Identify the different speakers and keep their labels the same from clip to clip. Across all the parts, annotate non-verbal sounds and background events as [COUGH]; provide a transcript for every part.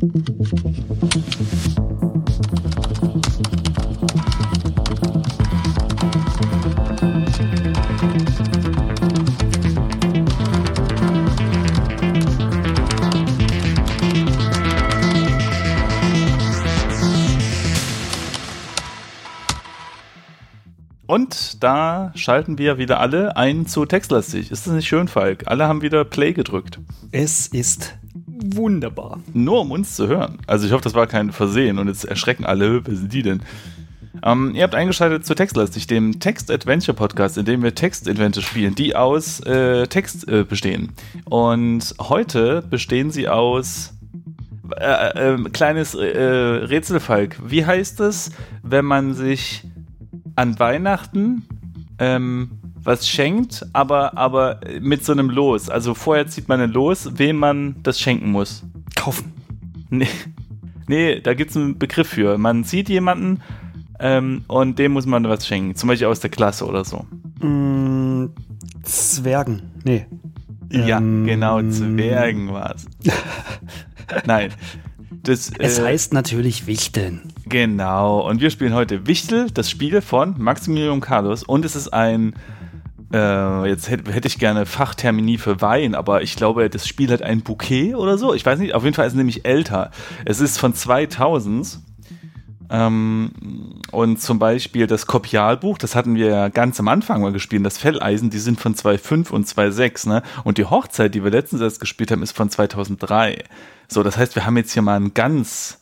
Speaker 1: Und da schalten wir wieder alle ein zu Textlastig. Ist das nicht schön, Falk? Alle haben wieder Play gedrückt.
Speaker 2: Es ist wunderbar.
Speaker 1: Nur um uns zu hören. Also ich hoffe, das war kein Versehen und jetzt erschrecken alle, wer sind die denn? Ähm, ihr habt eingeschaltet zu Textlastig, dem Text-Adventure-Podcast, in dem wir Text-Adventure spielen, die aus äh, Text äh, bestehen. Und heute bestehen sie aus äh, äh, kleines äh, Rätselfalk. Wie heißt es, wenn man sich an Weihnachten ähm, was schenkt, aber, aber mit so einem Los. Also vorher zieht man ein Los, wem man das schenken muss.
Speaker 2: Kaufen.
Speaker 1: Nee, nee da gibt es einen Begriff für. Man sieht jemanden ähm, und dem muss man was schenken. Zum Beispiel aus der Klasse oder so.
Speaker 2: Mm, Zwergen. Nee.
Speaker 1: Ja, ähm, genau, Zwergen war es. [LAUGHS] Nein.
Speaker 2: Das, es äh, heißt natürlich Wichteln.
Speaker 1: Genau. Und wir spielen heute Wichtel, das Spiel von Maximilian Carlos. Und es ist ein, äh, jetzt hätte, hätte ich gerne Fachtermini für Wein, aber ich glaube, das Spiel hat ein Bouquet oder so. Ich weiß nicht, auf jeden Fall ist es nämlich älter. Es ist von 2000. Ähm, und zum Beispiel das Kopialbuch, das hatten wir ja ganz am Anfang mal gespielt, das Felleisen, die sind von 2.5 und 2.6, ne? Und die Hochzeit, die wir letztens erst gespielt haben, ist von 2003. So, das heißt, wir haben jetzt hier mal ein ganz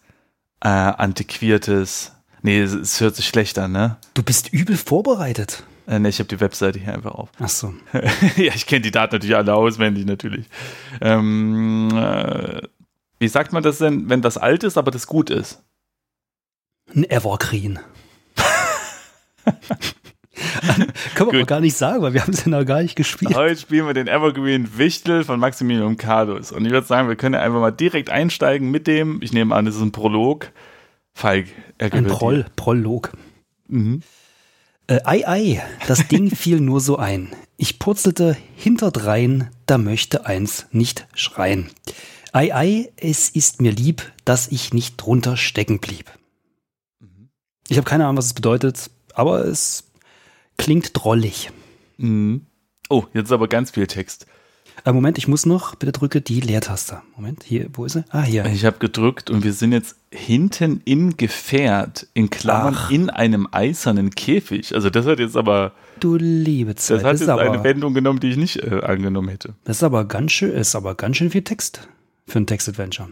Speaker 1: äh, antiquiertes. Nee, es, es, hört sich schlecht an, ne?
Speaker 2: Du bist übel vorbereitet.
Speaker 1: Äh, ne, ich habe die Webseite hier einfach auf.
Speaker 2: Ach so. [LAUGHS]
Speaker 1: ja, ich kenne die Daten natürlich alle auswendig, natürlich. Ähm, äh, wie sagt man das denn, wenn das alt ist, aber das gut ist?
Speaker 2: Ein Evergreen. [LAUGHS] Können wir aber gar nicht sagen, weil wir haben es ja noch gar nicht gespielt.
Speaker 1: Heute spielen wir den Evergreen Wichtel von Maximilian Cardus. Und ich würde sagen, wir können einfach mal direkt einsteigen mit dem, ich nehme an, das ist ein Prolog. Falk,
Speaker 2: Ein Proll, Prolog. Mhm. Äh, ei, ei, das Ding [LAUGHS] fiel nur so ein. Ich purzelte hinterdrein, da möchte eins nicht schreien. Ei, ei, es ist mir lieb, dass ich nicht drunter stecken blieb. Mhm. Ich habe keine Ahnung, was es bedeutet, aber es Klingt drollig.
Speaker 1: Mhm. Oh, jetzt ist aber ganz viel Text.
Speaker 2: Äh, Moment, ich muss noch, bitte drücke die Leertaste. Moment, hier, wo ist sie? Ah, hier.
Speaker 1: Ich habe gedrückt und wir sind jetzt hinten im Gefährt, in Klammern, Ach. in einem eisernen Käfig. Also das hat jetzt aber...
Speaker 2: Du liebe Zeit.
Speaker 1: Das hat das jetzt aber, eine Wendung genommen, die ich nicht äh, angenommen hätte.
Speaker 2: Das ist aber ganz schön, ist aber ganz schön viel Text für ein Textadventure.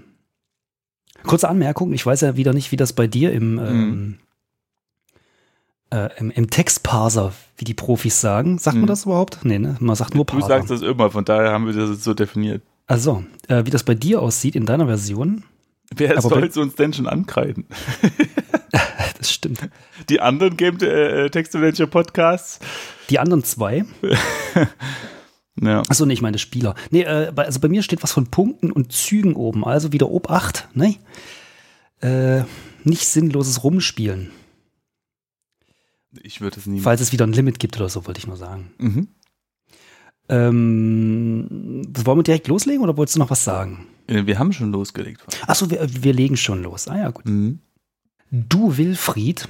Speaker 2: Kurze Anmerkung, ich weiß ja wieder nicht, wie das bei dir im, ähm, mhm äh, im, im Textparser, wie die Profis sagen. Sagt hm. man das überhaupt? Nee, ne? Man sagt nur
Speaker 1: Parser. Du sagst das immer, von daher haben wir das so definiert.
Speaker 2: Also, äh, wie das bei dir aussieht in deiner Version.
Speaker 1: Wer soll es uns denn schon ankreiden? [LAUGHS] [LAUGHS]
Speaker 2: das stimmt.
Speaker 1: Die anderen Game äh, Text Adventure Podcasts?
Speaker 2: Die anderen zwei? [LAUGHS] ja. Achso, nee, ich meine Spieler. Nee, äh, also bei mir steht was von Punkten und Zügen oben. Also wieder Obacht, ne? Äh, nicht sinnloses Rumspielen.
Speaker 1: Ich würde es nie.
Speaker 2: Falls es wieder ein Limit gibt oder so, wollte ich nur sagen. Mhm. Ähm, wollen wir direkt loslegen oder wolltest du noch was sagen?
Speaker 1: Äh, wir haben schon losgelegt.
Speaker 2: Achso, wir, wir legen schon los. Ah ja, gut. Mhm. Du, Wilfried,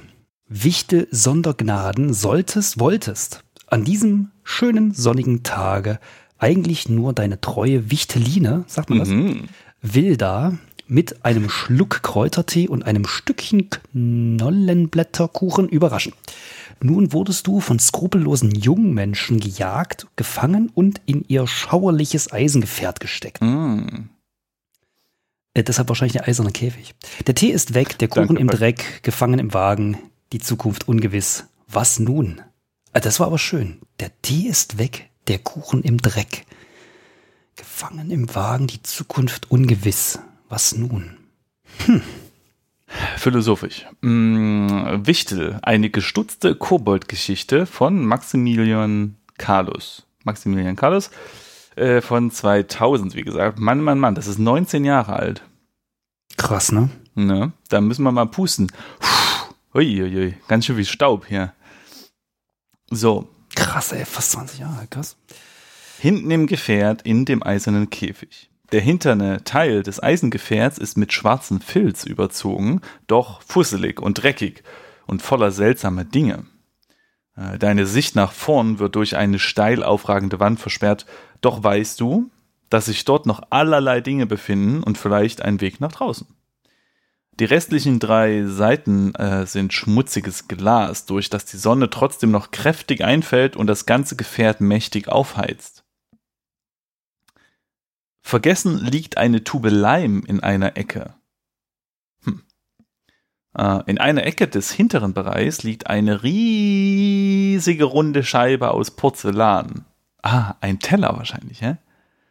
Speaker 2: Wichte Sondergnaden, solltest, wolltest an diesem schönen sonnigen Tage eigentlich nur deine treue Wichteline, sagt man das, mhm. Wilda mit einem Schluck Kräutertee und einem Stückchen Knollenblätterkuchen überraschen. Nun wurdest du von skrupellosen jungen Menschen gejagt, gefangen und in ihr schauerliches Eisengefährt gesteckt. Mm. Äh, deshalb wahrscheinlich der eiserne Käfig. Der Tee ist weg, der Kuchen Danke, im Dreck, gefangen im Wagen, die Zukunft ungewiss. Was nun? Äh, das war aber schön. Der Tee ist weg, der Kuchen im Dreck. Gefangen im Wagen, die Zukunft ungewiss. Was nun? Hm.
Speaker 1: Philosophisch. Hm, Wichtel, eine gestutzte Kobold-Geschichte von Maximilian Carlos. Maximilian Carlos äh, von 2000, wie gesagt. Mann, Mann, Mann, das ist 19 Jahre alt.
Speaker 2: Krass, ne?
Speaker 1: Ne? Da müssen wir mal pusten. Uiuiui, ganz schön wie Staub hier. So.
Speaker 2: Krass, ey, fast 20 Jahre, krass.
Speaker 1: Hinten im Gefährt in dem eisernen Käfig. Der hinterne Teil des Eisengefährts ist mit schwarzem Filz überzogen, doch fusselig und dreckig und voller seltsamer Dinge. Äh, deine Sicht nach vorn wird durch eine steil aufragende Wand versperrt, doch weißt du, dass sich dort noch allerlei Dinge befinden und vielleicht ein Weg nach draußen. Die restlichen drei Seiten äh, sind schmutziges Glas, durch das die Sonne trotzdem noch kräftig einfällt und das ganze Gefährt mächtig aufheizt. Vergessen liegt eine Tube Leim in einer Ecke. Hm. Äh, in einer Ecke des hinteren Bereichs liegt eine riesige runde Scheibe aus Porzellan. Ah, ein Teller wahrscheinlich, hä?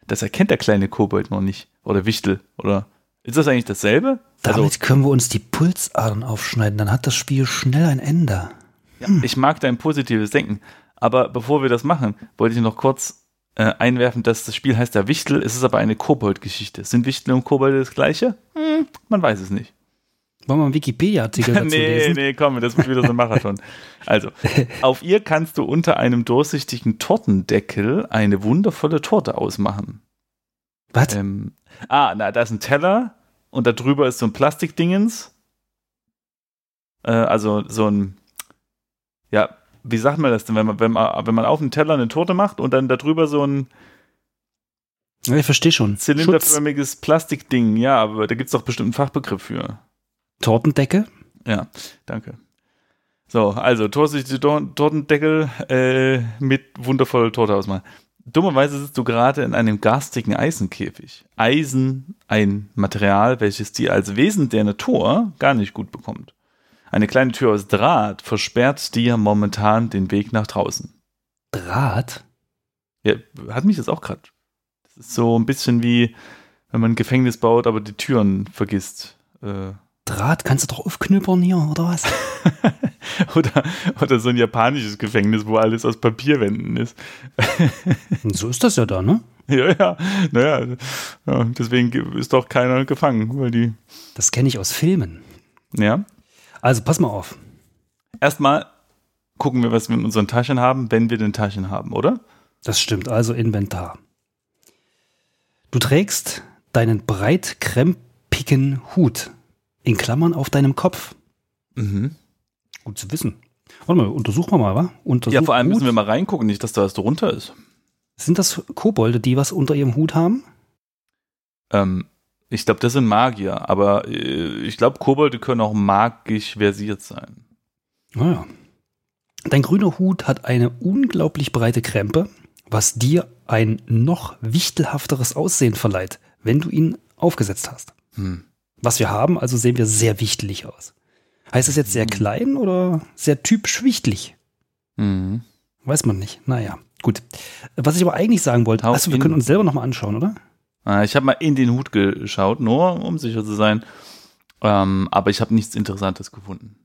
Speaker 1: Das erkennt der kleine Kobold noch nicht. Oder Wichtel. Oder ist das eigentlich dasselbe?
Speaker 2: Damit also, können wir uns die Pulsadern aufschneiden, dann hat das Spiel schnell ein Ende.
Speaker 1: Ja, hm. Ich mag dein positives Denken. Aber bevor wir das machen, wollte ich noch kurz äh, einwerfen, dass das Spiel heißt ja Wichtel, es ist aber eine Kobold-Geschichte. Sind Wichtel und Kobold das gleiche? Hm, man weiß es nicht.
Speaker 2: Wollen wir einen Wikipedia-Artikel [LAUGHS] dazu
Speaker 1: nee,
Speaker 2: lesen?
Speaker 1: Nee, komm, das wird wieder so ein Marathon. [LAUGHS] Also, auf ihr kannst du unter einem durchsichtigen Tortendeckel eine wundervolle Torte ausmachen.
Speaker 2: Was?
Speaker 1: Ähm, ah, na, da ist ein Teller und da drüber ist so ein Plastikdingens. Äh, also so ein, ja, wie sagt man das denn, wenn man, wenn man, wenn man auf dem Teller eine Torte macht und dann da drüber so ein
Speaker 2: ja, ich verstehe schon.
Speaker 1: Zylinderförmiges Schutz. Plastikding, ja, aber da gibt es doch bestimmt einen Fachbegriff für.
Speaker 2: Tortendecke?
Speaker 1: Ja, danke. So, also Tortendeckel äh, mit wundervoller Torte ausmachen. Dummerweise sitzt du gerade in einem garstigen Eisenkäfig. Eisen, ein Material, welches dir als Wesen der Natur gar nicht gut bekommt. Eine kleine Tür aus Draht versperrt dir momentan den Weg nach draußen.
Speaker 2: Draht?
Speaker 1: Ja, hat mich das auch gerade. Das ist so ein bisschen wie, wenn man ein Gefängnis baut, aber die Türen vergisst.
Speaker 2: Äh, Draht kannst du doch aufknüppern hier, oder was? [LAUGHS]
Speaker 1: oder, oder so ein japanisches Gefängnis, wo alles aus Papierwänden ist. [LAUGHS]
Speaker 2: So ist das ja da, ne?
Speaker 1: Ja, ja. Naja, ja, deswegen ist doch keiner gefangen, weil die.
Speaker 2: Das kenne ich aus Filmen.
Speaker 1: Ja.
Speaker 2: Also pass mal auf.
Speaker 1: Erstmal gucken wir, was wir in unseren Taschen haben, wenn wir den Taschen haben, oder?
Speaker 2: Das stimmt, also Inventar. Du trägst deinen breitkrempigen Hut in Klammern auf deinem Kopf.
Speaker 1: Mhm.
Speaker 2: Gut zu wissen. Warte mal, untersuchen wir mal, wa? Untersuch
Speaker 1: ja, vor allem Hut. müssen wir mal reingucken, nicht, dass da was drunter ist.
Speaker 2: Sind das Kobolde, die was unter ihrem Hut haben?
Speaker 1: Ähm, ich glaube, das sind Magier, aber äh, ich glaube, Kobolde können auch magisch versiert sein.
Speaker 2: Naja. Ah, Dein grüner Hut hat eine unglaublich breite Krempe, was dir ein noch wichtelhafteres Aussehen verleiht, wenn du ihn aufgesetzt hast.
Speaker 1: Hm.
Speaker 2: Was wir haben, also sehen wir sehr wichtelig aus. Heißt es jetzt sehr hm. klein oder sehr typisch wichtelig?
Speaker 1: Mhm.
Speaker 2: Weiß man nicht. Naja, gut. Was ich aber eigentlich sagen wollte, achso, wir können uns selber nochmal anschauen, oder?
Speaker 1: Ah, ich habe mal in den Hut geschaut, nur um sicher zu sein. Ähm, aber ich habe nichts Interessantes gefunden.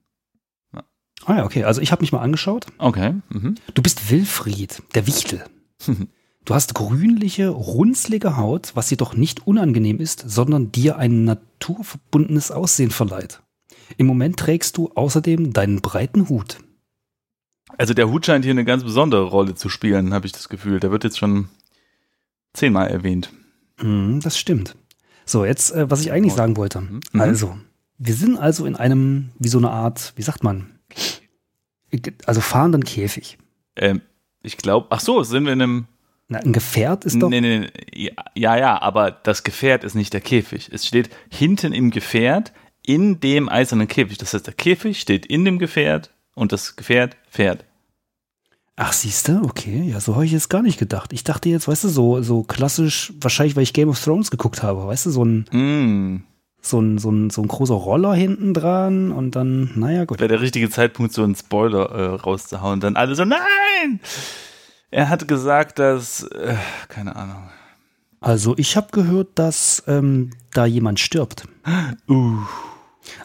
Speaker 2: Ja. Ah ja, okay. Also ich habe mich mal angeschaut.
Speaker 1: Okay. Mhm.
Speaker 2: Du bist Wilfried, der Wichtel. [LAUGHS] du hast grünliche, runzlige Haut, was jedoch nicht unangenehm ist, sondern dir ein naturverbundenes Aussehen verleiht. Im Moment trägst du außerdem deinen breiten Hut.
Speaker 1: Also der Hut scheint hier eine ganz besondere Rolle zu spielen, habe ich das Gefühl. Der wird jetzt schon zehnmal erwähnt.
Speaker 2: Mm, das stimmt. So, jetzt, äh, was ich eigentlich sagen wollte. Mhm. mhm. Also, wir sind also in einem, wie so eine Art, wie sagt man, also fahrenden Käfig.
Speaker 1: Ähm, ich glaube, ach so, sind wir in einem.
Speaker 2: Na, ein Gefährt ist doch.
Speaker 1: Nee, nee, nee, ja, ja, aber das Gefährt ist nicht der Käfig. Es steht hinten im Gefährt in dem eisernen Käfig. Das heißt, der Käfig steht in dem Gefährt und das Gefährt fährt.
Speaker 2: Ach, siehst du, okay, ja, so habe ich jetzt gar nicht gedacht. Ich dachte jetzt, weißt du, so, so klassisch, wahrscheinlich, weil ich Game of Thrones geguckt habe, weißt du, so ein,
Speaker 1: mm.
Speaker 2: so ein, so ein, so ein großer Roller hinten dran und dann, naja, gut.
Speaker 1: Wäre der richtige Zeitpunkt, so einen Spoiler äh, rauszuhauen. Dann alle so, nein! Er hat gesagt, dass, äh, keine Ahnung.
Speaker 2: Also, ich habe gehört, dass ähm, da jemand stirbt. [GASPS]
Speaker 1: Uh.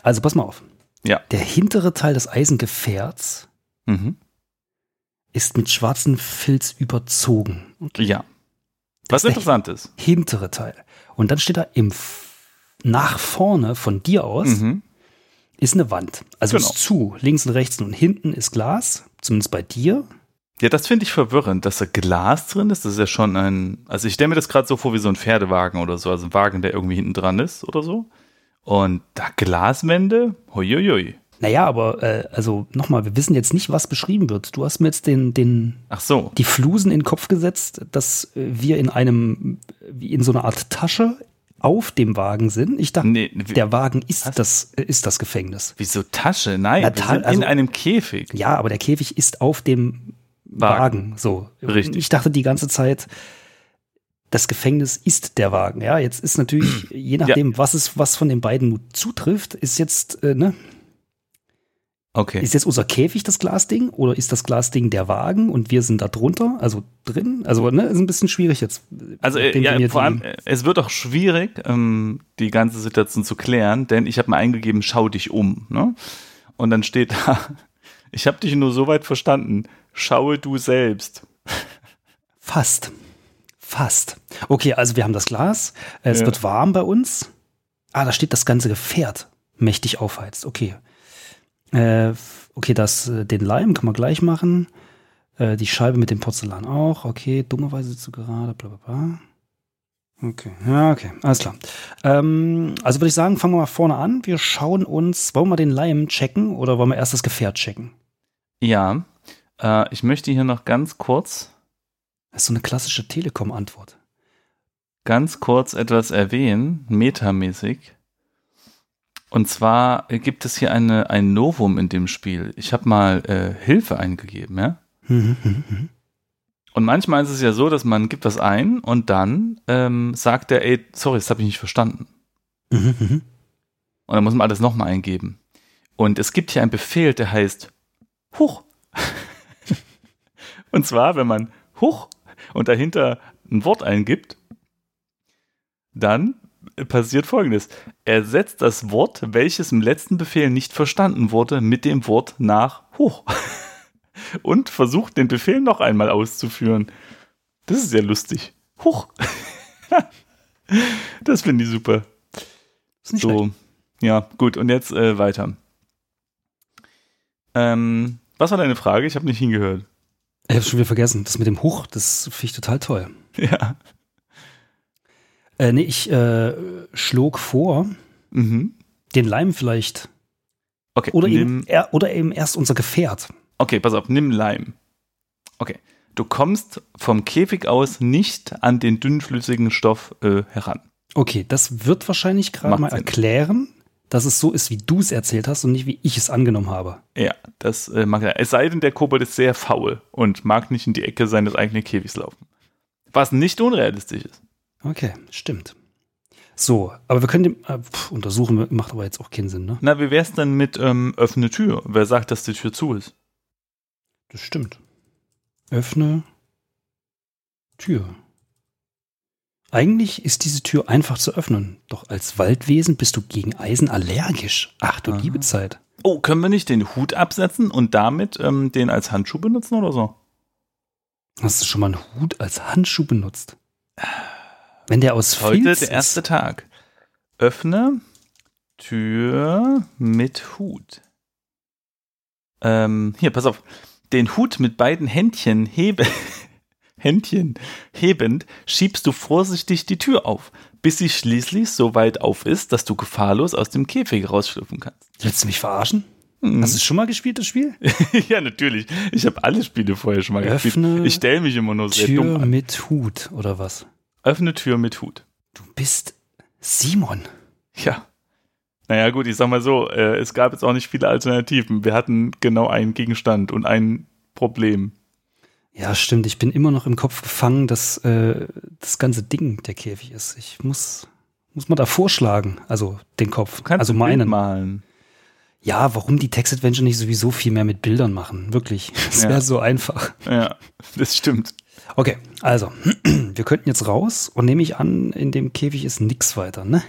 Speaker 2: Also, pass mal auf.
Speaker 1: Ja.
Speaker 2: Der hintere Teil des Eisengefährts
Speaker 1: mhm
Speaker 2: ist mit schwarzem Filz überzogen.
Speaker 1: Ja. Was das interessant ist.
Speaker 2: Hintere Teil. Und dann steht da im nach vorne von dir aus mhm. ist eine Wand. Also genau. ist zu, links und rechts und hinten ist Glas, zumindest bei dir.
Speaker 1: Ja, das finde ich verwirrend, dass da Glas drin ist. Das ist ja schon ein. Also ich stelle mir das gerade so vor wie so ein Pferdewagen oder so, also ein Wagen, der irgendwie hinten dran ist oder so. Und da Glaswände, huiuiui.
Speaker 2: Naja, aber äh, also nochmal, wir wissen jetzt nicht, was beschrieben wird. Du hast mir jetzt den, den
Speaker 1: Ach so.
Speaker 2: die Flusen in den Kopf gesetzt, dass äh, wir in einem, wie in so einer Art Tasche auf dem Wagen sind. Ich dachte,
Speaker 1: Nee, wie-
Speaker 2: der Wagen ist
Speaker 1: Was?
Speaker 2: das, äh, ist das Gefängnis.
Speaker 1: Wieso Tasche? Nein,
Speaker 2: Na, Ta- also-
Speaker 1: in einem Käfig.
Speaker 2: Ja, aber der Käfig ist auf dem
Speaker 1: Wagen.
Speaker 2: Wagen. So.
Speaker 1: Richtig.
Speaker 2: Ich dachte die ganze Zeit, das Gefängnis ist der Wagen. Ja, jetzt ist natürlich, [CLEARS THROAT] je nachdem, was es, was von den beiden zutrifft, ist jetzt, äh, ne,
Speaker 1: Okay.
Speaker 2: ist jetzt unser Käfig das Glasding oder ist das Glasding der Wagen und wir sind da drunter, also drin? Also, ne, ist ein bisschen schwierig jetzt.
Speaker 1: Also äh, ja, vor allem, es wird auch schwierig, ähm, die ganze Situation zu klären, denn ich habe mal eingegeben, schau dich um. Ne? Und dann steht da, [LAUGHS] ich habe dich nur so weit verstanden, schaue du selbst.
Speaker 2: Fast. Fast. Okay, also wir haben das Glas. Es
Speaker 1: Ja.
Speaker 2: wird warm bei uns. Ah, da steht das ganze Gefährt mächtig aufheizt. Okay. Äh, okay, das, äh, den Leim kann man gleich machen. Äh, die Scheibe mit dem Porzellan auch. Okay, dummerweise zu gerade, bla bla bla. Okay, ja, okay, alles klar. Ähm, also würde ich sagen, fangen wir mal vorne an. Wir schauen uns, wollen wir den Leim checken oder wollen wir erst das Gefährt checken?
Speaker 1: Ja, äh, ich möchte hier noch ganz kurz,
Speaker 2: Das ist so eine klassische Telekom-Antwort.
Speaker 1: ganz kurz etwas erwähnen, metamäßig. Und zwar gibt es hier eine, ein Novum in dem Spiel. Ich habe mal äh, Hilfe eingegeben, ja? Und manchmal ist es ja so, dass man gibt was ein und dann ähm, sagt er, ey, sorry, das habe ich nicht verstanden. Und dann muss man alles nochmal eingeben. Und es gibt hier einen Befehl, der heißt Huch. [LAUGHS] und zwar, wenn man Huch und dahinter ein Wort eingibt, dann passiert folgendes. Er setzt das Wort, welches im letzten Befehl nicht verstanden wurde, mit dem Wort nach Huch. [LAUGHS] und versucht den Befehl noch einmal auszuführen. Das ist sehr lustig. Huch. [LAUGHS] das finde ich super.
Speaker 2: Ist nicht schlecht.
Speaker 1: So, ja, gut, und jetzt äh, weiter. Ähm, was war deine Frage? Ich habe nicht hingehört.
Speaker 2: Ich hab's schon wieder vergessen. Das mit dem Huch, das finde ich total toll. [LAUGHS]
Speaker 1: Ja.
Speaker 2: Äh, nee, ich äh, schlug vor,
Speaker 1: Mhm.
Speaker 2: den Leim vielleicht.
Speaker 1: Okay,
Speaker 2: Oder
Speaker 1: nimm,
Speaker 2: eben, er, oder eben erst unser Gefährt.
Speaker 1: okay, pass auf, nimm Leim. Okay. Du kommst vom Käfig aus nicht an den dünnflüssigen Stoff äh, heran.
Speaker 2: Okay, das wird wahrscheinlich gerade mal
Speaker 1: Sinn.
Speaker 2: erklären, dass es so ist, wie du es erzählt hast und nicht, wie ich es angenommen habe.
Speaker 1: Ja, das äh, mag er. Es sei denn, der Kobold ist sehr faul und mag nicht in die Ecke seines eigenen Käfigs laufen. Was nicht unrealistisch ist.
Speaker 2: Okay, stimmt. So, aber wir können dem äh, pf, untersuchen, macht aber jetzt auch keinen Sinn, ne?
Speaker 1: Na, wie wär's denn mit ähm, öffne Tür? Wer sagt, dass die Tür zu ist?
Speaker 2: Das stimmt. Öffne Tür. Eigentlich ist diese Tür einfach zu öffnen, doch als Waldwesen bist du gegen Eisen allergisch. Ach du
Speaker 1: Aha.
Speaker 2: liebe Zeit.
Speaker 1: Oh, können wir nicht den Hut absetzen und damit ähm, den als Handschuh benutzen oder so?
Speaker 2: Hast du schon mal einen Hut als Handschuh benutzt? Wenn der aus
Speaker 1: Heute
Speaker 2: Filz
Speaker 1: der erste Tag. Öffne Tür mit Hut. Ähm, hier, pass auf. Den Hut mit beiden Händchen hebe, [LAUGHS] Händchen hebend schiebst du vorsichtig die Tür auf, bis sie schließlich so weit auf ist, dass du gefahrlos aus dem Käfig rausschlüpfen kannst.
Speaker 2: ist, willst du mich verarschen?
Speaker 1: Hm.
Speaker 2: Hast du schon mal gespielt, das Spiel? [LAUGHS]
Speaker 1: ja, natürlich. Ich habe alle Spiele vorher schon mal
Speaker 2: Öffne
Speaker 1: gespielt. Ich stelle mich immer nur sehr dumm
Speaker 2: Tür
Speaker 1: an.
Speaker 2: mit Hut oder was?
Speaker 1: Öffne Tür mit Hut.
Speaker 2: Du bist Simon.
Speaker 1: Ja. Naja, gut, ich sag mal so, äh, es gab jetzt auch nicht viele Alternativen. Wir hatten genau einen Gegenstand und ein Problem.
Speaker 2: Ja, stimmt. Ich bin immer noch im Kopf gefangen, dass äh, das ganze Ding der Käfig ist. Ich muss, muss man da vorschlagen, also den Kopf,
Speaker 1: Du kannst
Speaker 2: also meinen.
Speaker 1: malen.
Speaker 2: Ja, warum die Text Adventure nicht sowieso viel mehr mit Bildern machen? Wirklich. [LAUGHS] Das
Speaker 1: Ja.
Speaker 2: wäre so einfach.
Speaker 1: Ja, das stimmt.
Speaker 2: Okay, also, [CLEARS THROAT] wir könnten jetzt raus und nehme ich an, in dem Käfig ist nix weiter, ne?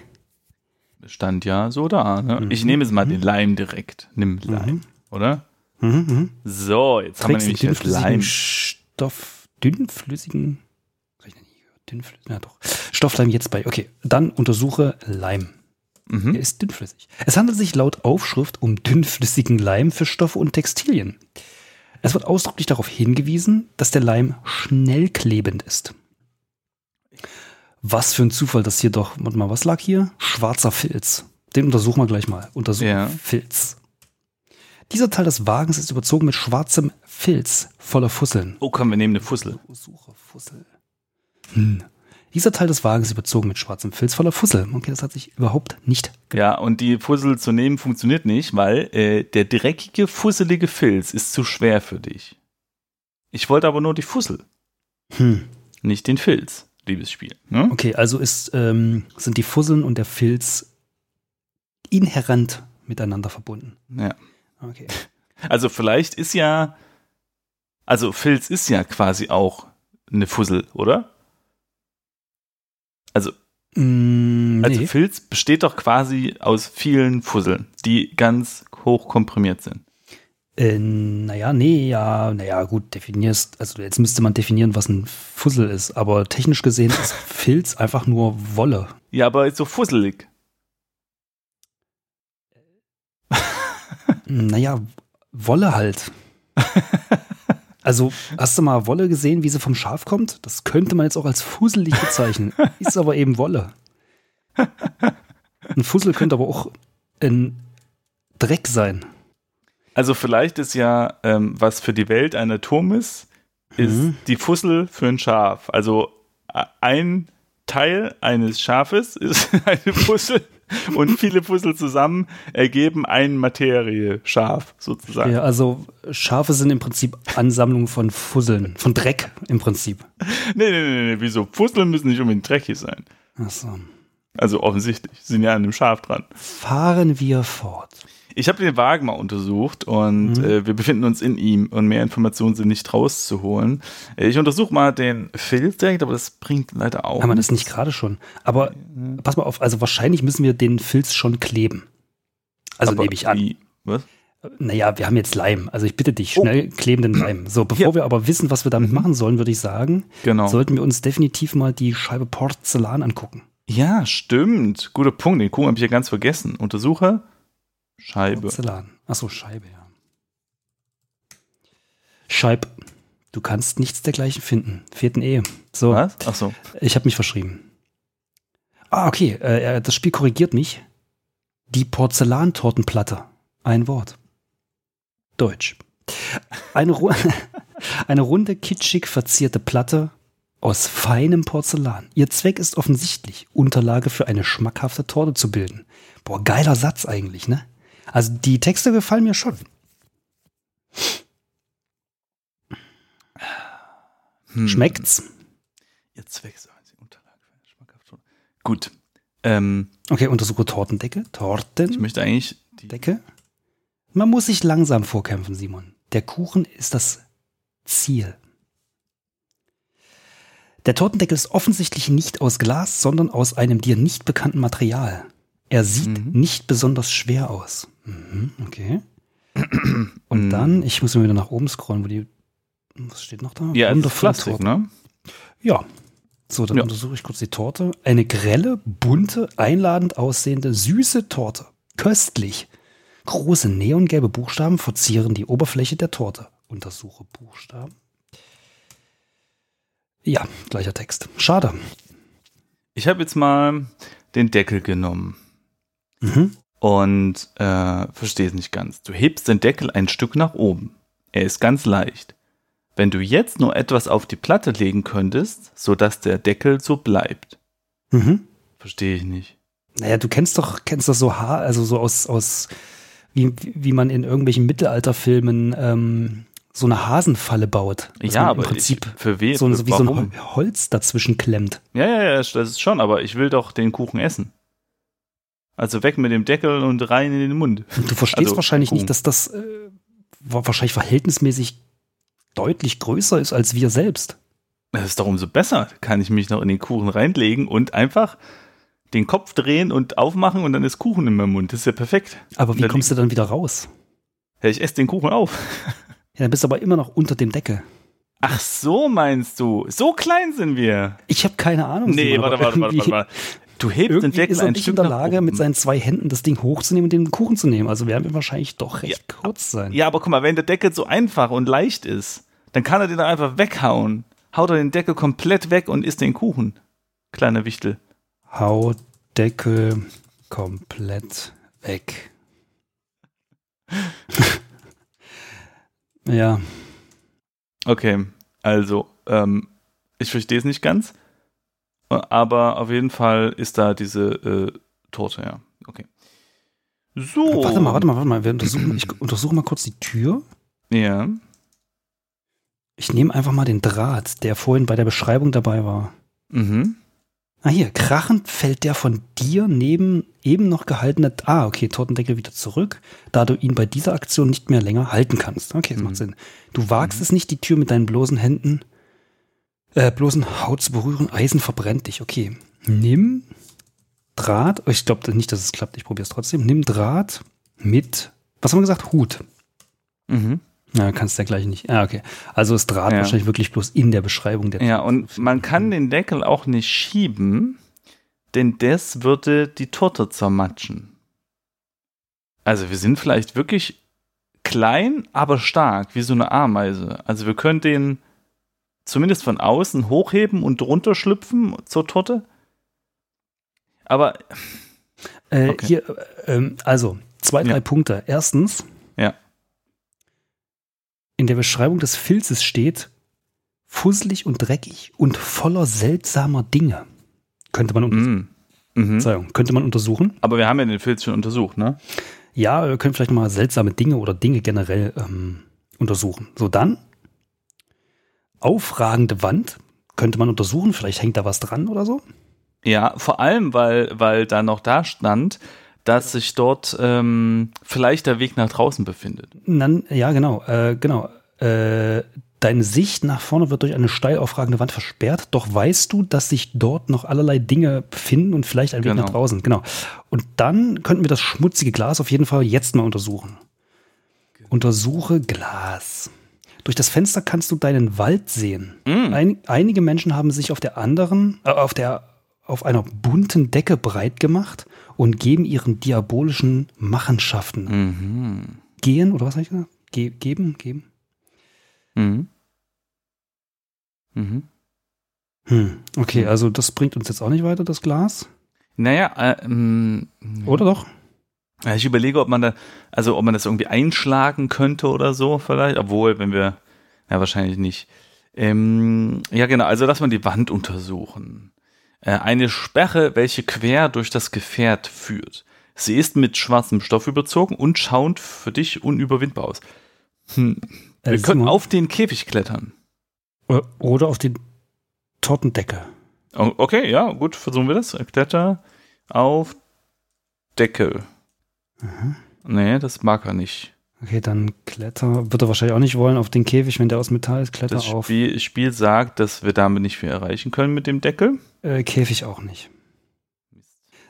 Speaker 1: Stand ja so da. Ne?
Speaker 2: Mhm.
Speaker 1: Ich nehme jetzt mal den Leim direkt. Nimm Leim, oder?
Speaker 2: Mhm, mhm.
Speaker 1: So, jetzt haben wir
Speaker 2: Trägst
Speaker 1: nämlich jetzt Leim.
Speaker 2: Stoff, dünnflüssigen, hab ich noch nie gehört, dünnflüssigen, ja doch. Stoffleim jetzt bei, okay, dann untersuche Leim. Er
Speaker 1: Mhm.
Speaker 2: ist dünnflüssig. Es handelt sich laut Aufschrift um dünnflüssigen Leim für Stoffe und Textilien. Es wird ausdrücklich darauf hingewiesen, dass der Leim schnell klebend ist. Was für ein Zufall, dass hier doch, warte mal, was lag hier? Schwarzer Filz. Den untersuchen wir gleich mal. Untersuchen
Speaker 1: Ja.
Speaker 2: Filz. Dieser Teil des Wagens ist überzogen mit schwarzem Filz voller Fusseln.
Speaker 1: Oh komm, wir nehmen eine Fussel.
Speaker 2: Suche Fussel. Hm. Dieser Teil des Wagens ist überzogen mit schwarzem Filz voller Fussel. Okay, das hat sich überhaupt nicht.
Speaker 1: Ja, und die Fussel zu nehmen funktioniert nicht, weil äh, der dreckige, fusselige Filz ist zu schwer für dich. Ich wollte aber nur die Fussel,
Speaker 2: Hm.
Speaker 1: nicht den Filz, liebes Spiel. Ne?
Speaker 2: Okay, also ist, ähm, sind die Fusseln und der Filz inhärent miteinander verbunden.
Speaker 1: Ja.
Speaker 2: Okay. [LAUGHS]
Speaker 1: Also vielleicht ist ja, also Filz ist ja quasi auch eine Fussel, oder? Also,
Speaker 2: Mm,
Speaker 1: also
Speaker 2: nee.
Speaker 1: Filz besteht doch quasi aus vielen Fusseln, die ganz hoch komprimiert sind.
Speaker 2: Äh, naja, nee, ja, naja, gut, definierst, also jetzt müsste man definieren, was ein Fussel ist, aber technisch gesehen ist [LAUGHS] Filz einfach nur Wolle.
Speaker 1: Ja, aber so fusselig.
Speaker 2: Naja, Wolle halt. [LAUGHS] Also, hast du mal Wolle gesehen, wie sie vom Schaf kommt? Das könnte man jetzt auch als fusselig bezeichnen. [LAUGHS] Ist aber eben Wolle. Ein Fussel könnte aber auch ein Dreck sein.
Speaker 1: Also vielleicht ist ja, ähm, was für die Welt ein Atom ist, ist
Speaker 2: Mhm.
Speaker 1: die Fussel für ein Schaf. Also äh, ein Teil eines Schafes ist [LAUGHS] eine Fussel [LAUGHS] und viele Fussel zusammen ergeben ein Materie-Schaf sozusagen.
Speaker 2: Ja, also Schafe sind im Prinzip Ansammlungen von Fusseln, von Dreck im Prinzip. [LAUGHS]
Speaker 1: Nee, nee, nee, nee, wieso? Fusseln müssen nicht unbedingt dreckig sein.
Speaker 2: Achso.
Speaker 1: Also offensichtlich, sind ja an einem Schaf dran.
Speaker 2: Fahren wir fort.
Speaker 1: Ich habe den Wagen mal untersucht und
Speaker 2: Mhm.
Speaker 1: äh, wir befinden uns in ihm und mehr Informationen sind nicht rauszuholen. Äh, Ich untersuche mal den Filz direkt, aber das bringt leider auch.
Speaker 2: Haben wir das nicht gerade schon? Aber pass mal auf, also wahrscheinlich müssen wir den Filz schon kleben. Also
Speaker 1: Aber
Speaker 2: nehme ich an.
Speaker 1: wie- Was?
Speaker 2: Naja, wir haben jetzt Leim. Also ich bitte dich,
Speaker 1: Oh.
Speaker 2: schnell klebenden Leim. So, bevor
Speaker 1: Ja. Mhm.
Speaker 2: wir aber wissen, was wir damit machen sollen, würde ich sagen,
Speaker 1: Genau.
Speaker 2: sollten wir uns definitiv mal die Scheibe Porzellan angucken.
Speaker 1: Ja, stimmt. Guter Punkt. Den Kuchen habe ich ja ganz vergessen. Untersuche Scheibe.
Speaker 2: Porzellan. Achso, Scheibe, ja. Scheib. Du kannst nichts dergleichen finden. Ein E. So,
Speaker 1: Was? Ach so.
Speaker 2: ich habe mich verschrieben. Ah, okay. Äh, das Spiel korrigiert mich. Die Porzellantortenplatte. Ein Wort. Deutsch. Eine, Ru [LAUGHS] eine runde, kitschig verzierte Platte aus feinem Porzellan. Ihr Zweck ist offensichtlich, Unterlage für eine schmackhafte Torte zu bilden. Boah, geiler Satz eigentlich, ne? Also die Texte gefallen mir schon.
Speaker 1: Hm.
Speaker 2: Schmeckt's?
Speaker 1: Ihr Zweck ist die Unterlage für eine schmackhafte- Gut. Ähm,
Speaker 2: Okay, untersuche Tortendecke.
Speaker 1: ich
Speaker 2: Tortendecke.
Speaker 1: möchte eigentlich die.
Speaker 2: Man muss sich langsam vorkämpfen, Simon. Der Kuchen ist das Ziel. Der Tortendeckel ist offensichtlich nicht aus Glas, sondern aus einem dir nicht bekannten Material. Er sieht
Speaker 1: Mhm.
Speaker 2: nicht besonders schwer aus. Mhm, okay. [CLEARS THROAT] Und
Speaker 1: Mhm.
Speaker 2: dann, ich muss mir wieder nach oben scrollen, wo die. Was steht noch da?
Speaker 1: Ja,
Speaker 2: Wundervolle
Speaker 1: Plastik,
Speaker 2: Torte.
Speaker 1: ne?
Speaker 2: Ja. So, dann
Speaker 1: Ja.
Speaker 2: untersuche ich kurz die Torte. Eine grelle, bunte, einladend aussehende, süße Torte. Köstlich. Große neongelbe Buchstaben verzieren die Oberfläche der Torte. Untersuche Buchstaben. Ja, gleicher Text. Schade.
Speaker 1: Ich habe jetzt mal den Deckel genommen
Speaker 2: Mhm.
Speaker 1: und äh, verstehe es nicht ganz. Du hebst den Deckel ein Stück nach oben. Er ist ganz leicht. Wenn du jetzt nur etwas auf die Platte legen könntest, sodass der Deckel so bleibt.
Speaker 2: Mhm.
Speaker 1: Verstehe ich nicht.
Speaker 2: Naja, du kennst doch, kennst doch so Haar, also so aus, aus wie, wie man in irgendwelchen Mittelalterfilmen ähm, so eine Hasenfalle baut.
Speaker 1: Ja, aber
Speaker 2: im Prinzip
Speaker 1: ich, für wen?
Speaker 2: so, ein- wie so
Speaker 1: warum?
Speaker 2: ein Hol- Holz dazwischen klemmt.
Speaker 1: Ja, ja, ja, das ist schon, aber ich will doch den Kuchen essen. Also weg mit dem Deckel und rein in den Mund.
Speaker 2: Und du verstehst
Speaker 1: Also,
Speaker 2: wahrscheinlich
Speaker 1: Kuchen.
Speaker 2: nicht, dass das äh, wa- wahrscheinlich verhältnismäßig deutlich größer ist als wir selbst.
Speaker 1: Das ist doch umso besser. Kann ich mich noch in den Kuchen reinlegen und einfach den Kopf drehen und aufmachen und dann ist Kuchen in meinem Mund. Das ist ja perfekt.
Speaker 2: Aber wie kommst du dann wieder raus?
Speaker 1: Ja, ich esse den Kuchen auf.
Speaker 2: Ja, dann bist du aber immer noch unter dem Deckel.
Speaker 1: Ach so, meinst du? So klein sind wir.
Speaker 2: Ich habe keine Ahnung.
Speaker 1: Nee, warte, warte, warte, warte, warte. Du hebst den Deckel
Speaker 2: ist er
Speaker 1: ein
Speaker 2: nicht
Speaker 1: Stück
Speaker 2: in der Lage, mit seinen zwei Händen das Ding hochzunehmen und den Kuchen zu nehmen. Also werden wir wahrscheinlich doch recht
Speaker 1: Ja.
Speaker 2: kurz sein.
Speaker 1: Ja, aber guck mal, wenn der Deckel so einfach und leicht ist, dann kann er den doch einfach weghauen. Haut er den Deckel komplett weg und isst den Kuchen. Kleiner Wichtel.
Speaker 2: Hau Deckel komplett weg. [LAUGHS] ja,
Speaker 1: Okay, also, ähm, ich verstehe es nicht ganz. Aber auf jeden Fall ist da diese äh, Torte, ja. Okay. So.
Speaker 2: warte mal, warte mal, warte mal. Wir untersuchen, ich [CLEARS THROAT] untersuche mal kurz die Tür.
Speaker 1: Ja.
Speaker 2: Ich nehme einfach mal den Draht, der vorhin bei der Beschreibung dabei war.
Speaker 1: Mhm.
Speaker 2: Ah, hier, krachend fällt der von dir neben eben noch gehaltene. Ah, okay, Tortendeckel wieder zurück, da du ihn bei dieser Aktion nicht mehr länger halten kannst. Okay, das macht Sinn. Du wagst es nicht, die Tür mit deinen bloßen Händen, äh, bloßen Haut zu berühren. Eisen verbrennt dich. Okay. Nimm Draht. Oh, Ich glaube nicht, dass es klappt. Ich probiere es trotzdem. Nimm Draht mit, was haben wir gesagt? Hut.
Speaker 1: Mhm.
Speaker 2: Ja, kannst du ja gleich nicht. Ah, okay. Also ist Draht
Speaker 1: Ja.
Speaker 2: wahrscheinlich wirklich bloß in der Beschreibung der
Speaker 1: Ja, und man kann den Deckel auch nicht schieben, denn das würde die Torte zermatschen. Also wir sind vielleicht wirklich klein, aber stark, wie so eine Ameise. Also wir können den zumindest von außen hochheben und drunter schlüpfen zur Torte. Aber
Speaker 2: Äh,
Speaker 1: Okay.
Speaker 2: Hier, äh, also, zwei, drei
Speaker 1: Ja.
Speaker 2: Punkte. Erstens. In der Beschreibung des Filzes steht, fusselig und dreckig und voller seltsamer Dinge. Könnte man,
Speaker 1: mm, mhm.
Speaker 2: Könnte man untersuchen.
Speaker 1: aber wir haben ja den Filz schon untersucht, ne?
Speaker 2: Ja, wir können vielleicht mal seltsame Dinge oder Dinge generell ähm, untersuchen. So, dann aufragende Wand könnte man untersuchen. Vielleicht hängt da was dran oder so.
Speaker 1: Ja, vor allem, weil, weil da noch da stand, dass sich dort ähm, vielleicht der Weg nach draußen befindet.
Speaker 2: Dann, ja, genau, äh, genau. Äh, deine Sicht nach vorne wird durch eine steil aufragende Wand versperrt, doch weißt du, dass sich dort noch allerlei Dinge befinden und vielleicht ein Weg
Speaker 1: Genau.
Speaker 2: nach draußen. Genau. Und dann könnten wir das schmutzige Glas auf jeden Fall jetzt mal untersuchen. Untersuche Glas. Durch das Fenster kannst du deinen Wald sehen.
Speaker 1: Mm.
Speaker 2: Ein, einige Menschen haben sich auf der anderen, äh, auf der, auf einer bunten Decke breit gemacht und geben ihren diabolischen Machenschaften
Speaker 1: Mhm.
Speaker 2: gehen, oder was habe ich gesagt? Ge geben, geben.
Speaker 1: Mhm. Mhm.
Speaker 2: Hm, okay,
Speaker 1: Hm.
Speaker 2: also das bringt uns jetzt auch nicht weiter, das Glas.
Speaker 1: Naja, äh, ähm,
Speaker 2: Oder doch?
Speaker 1: Ich überlege, ob man da, also ob man das irgendwie einschlagen könnte oder so vielleicht, obwohl, wenn wir, ja, wahrscheinlich nicht. Ähm, ja, genau, also lass mal die Wand untersuchen. Äh, eine Sperre, welche quer durch das Gefährt führt. Sie ist mit schwarzem Stoff überzogen und schaut für dich unüberwindbar aus. Hm. Wir
Speaker 2: Äh,
Speaker 1: können
Speaker 2: Simon,
Speaker 1: auf den Käfig klettern.
Speaker 2: Oder auf den Tortendeckel.
Speaker 1: Oh, Okay, ja, gut, versuchen wir das. Kletter auf Deckel. Nee, das mag er nicht.
Speaker 2: Okay, dann Kletter. Wird er wahrscheinlich auch nicht wollen auf den Käfig, wenn der aus Metall ist. Kletter
Speaker 1: Das
Speaker 2: auf.
Speaker 1: Spiel, Spiel sagt, dass wir damit nicht viel erreichen können mit dem Deckel.
Speaker 2: Äh, Käfig auch nicht.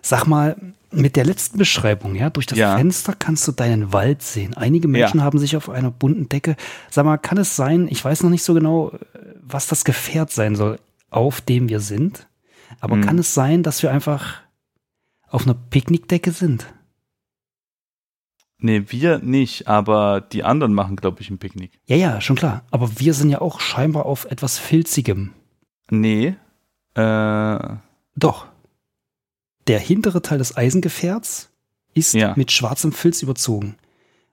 Speaker 2: Sag mal, mit der letzten Beschreibung, ja, durch das
Speaker 1: Ja.
Speaker 2: Fenster kannst du deinen Wald sehen. Einige Menschen haben sich auf einer bunten Decke. Sag mal, kann es sein, ich weiß noch nicht so genau, äh, was das Gefährt sein soll, auf dem wir sind. Aber
Speaker 1: Hm.
Speaker 2: kann es sein, dass wir einfach auf einer Picknickdecke sind?
Speaker 1: Nee, wir nicht, aber die anderen machen, glaube ich, ein Picknick.
Speaker 2: Ja, ja, schon klar. Aber wir sind ja auch scheinbar auf etwas Filzigem.
Speaker 1: Nee. Äh,
Speaker 2: Doch. Der hintere Teil des Eisengefährts ist
Speaker 1: Ja.
Speaker 2: mit schwarzem Filz überzogen.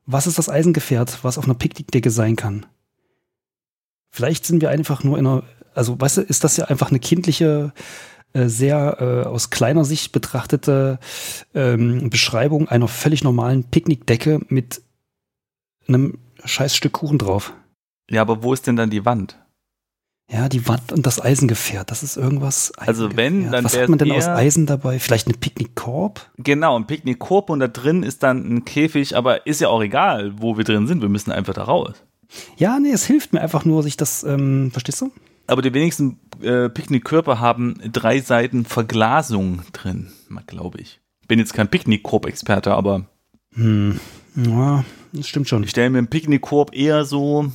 Speaker 2: Was ist das Eisengefährt, was auf einer Picknickdecke sein kann? Vielleicht sind wir einfach nur in einer, also weißt du, ist das ja einfach eine kindliche, äh, sehr äh, aus kleiner Sicht betrachtete ähm, Beschreibung einer völlig normalen Picknickdecke mit einem scheiß Stück Kuchen drauf.
Speaker 1: ja, aber wo ist denn dann die Wand?
Speaker 2: Ja, die Wand und das Eisengefährt, das ist irgendwas.
Speaker 1: Also wenn, dann
Speaker 2: Was hat man denn aus Eisen dabei? Vielleicht eine Picknickkorb?
Speaker 1: Genau, ein Picknickkorb und da drin ist dann ein Käfig, aber ist ja auch egal, wo wir drin sind. Wir müssen einfach da raus.
Speaker 2: Ja, nee, es hilft mir einfach nur, sich das, ähm, verstehst du?
Speaker 1: Aber die wenigsten äh, Picknickkörper haben drei Seiten Verglasung drin, glaube ich. Bin jetzt kein Picknickkorb-Experte, aber
Speaker 2: Hm, ja, das stimmt schon.
Speaker 1: ich stelle mir einen Picknickkorb eher so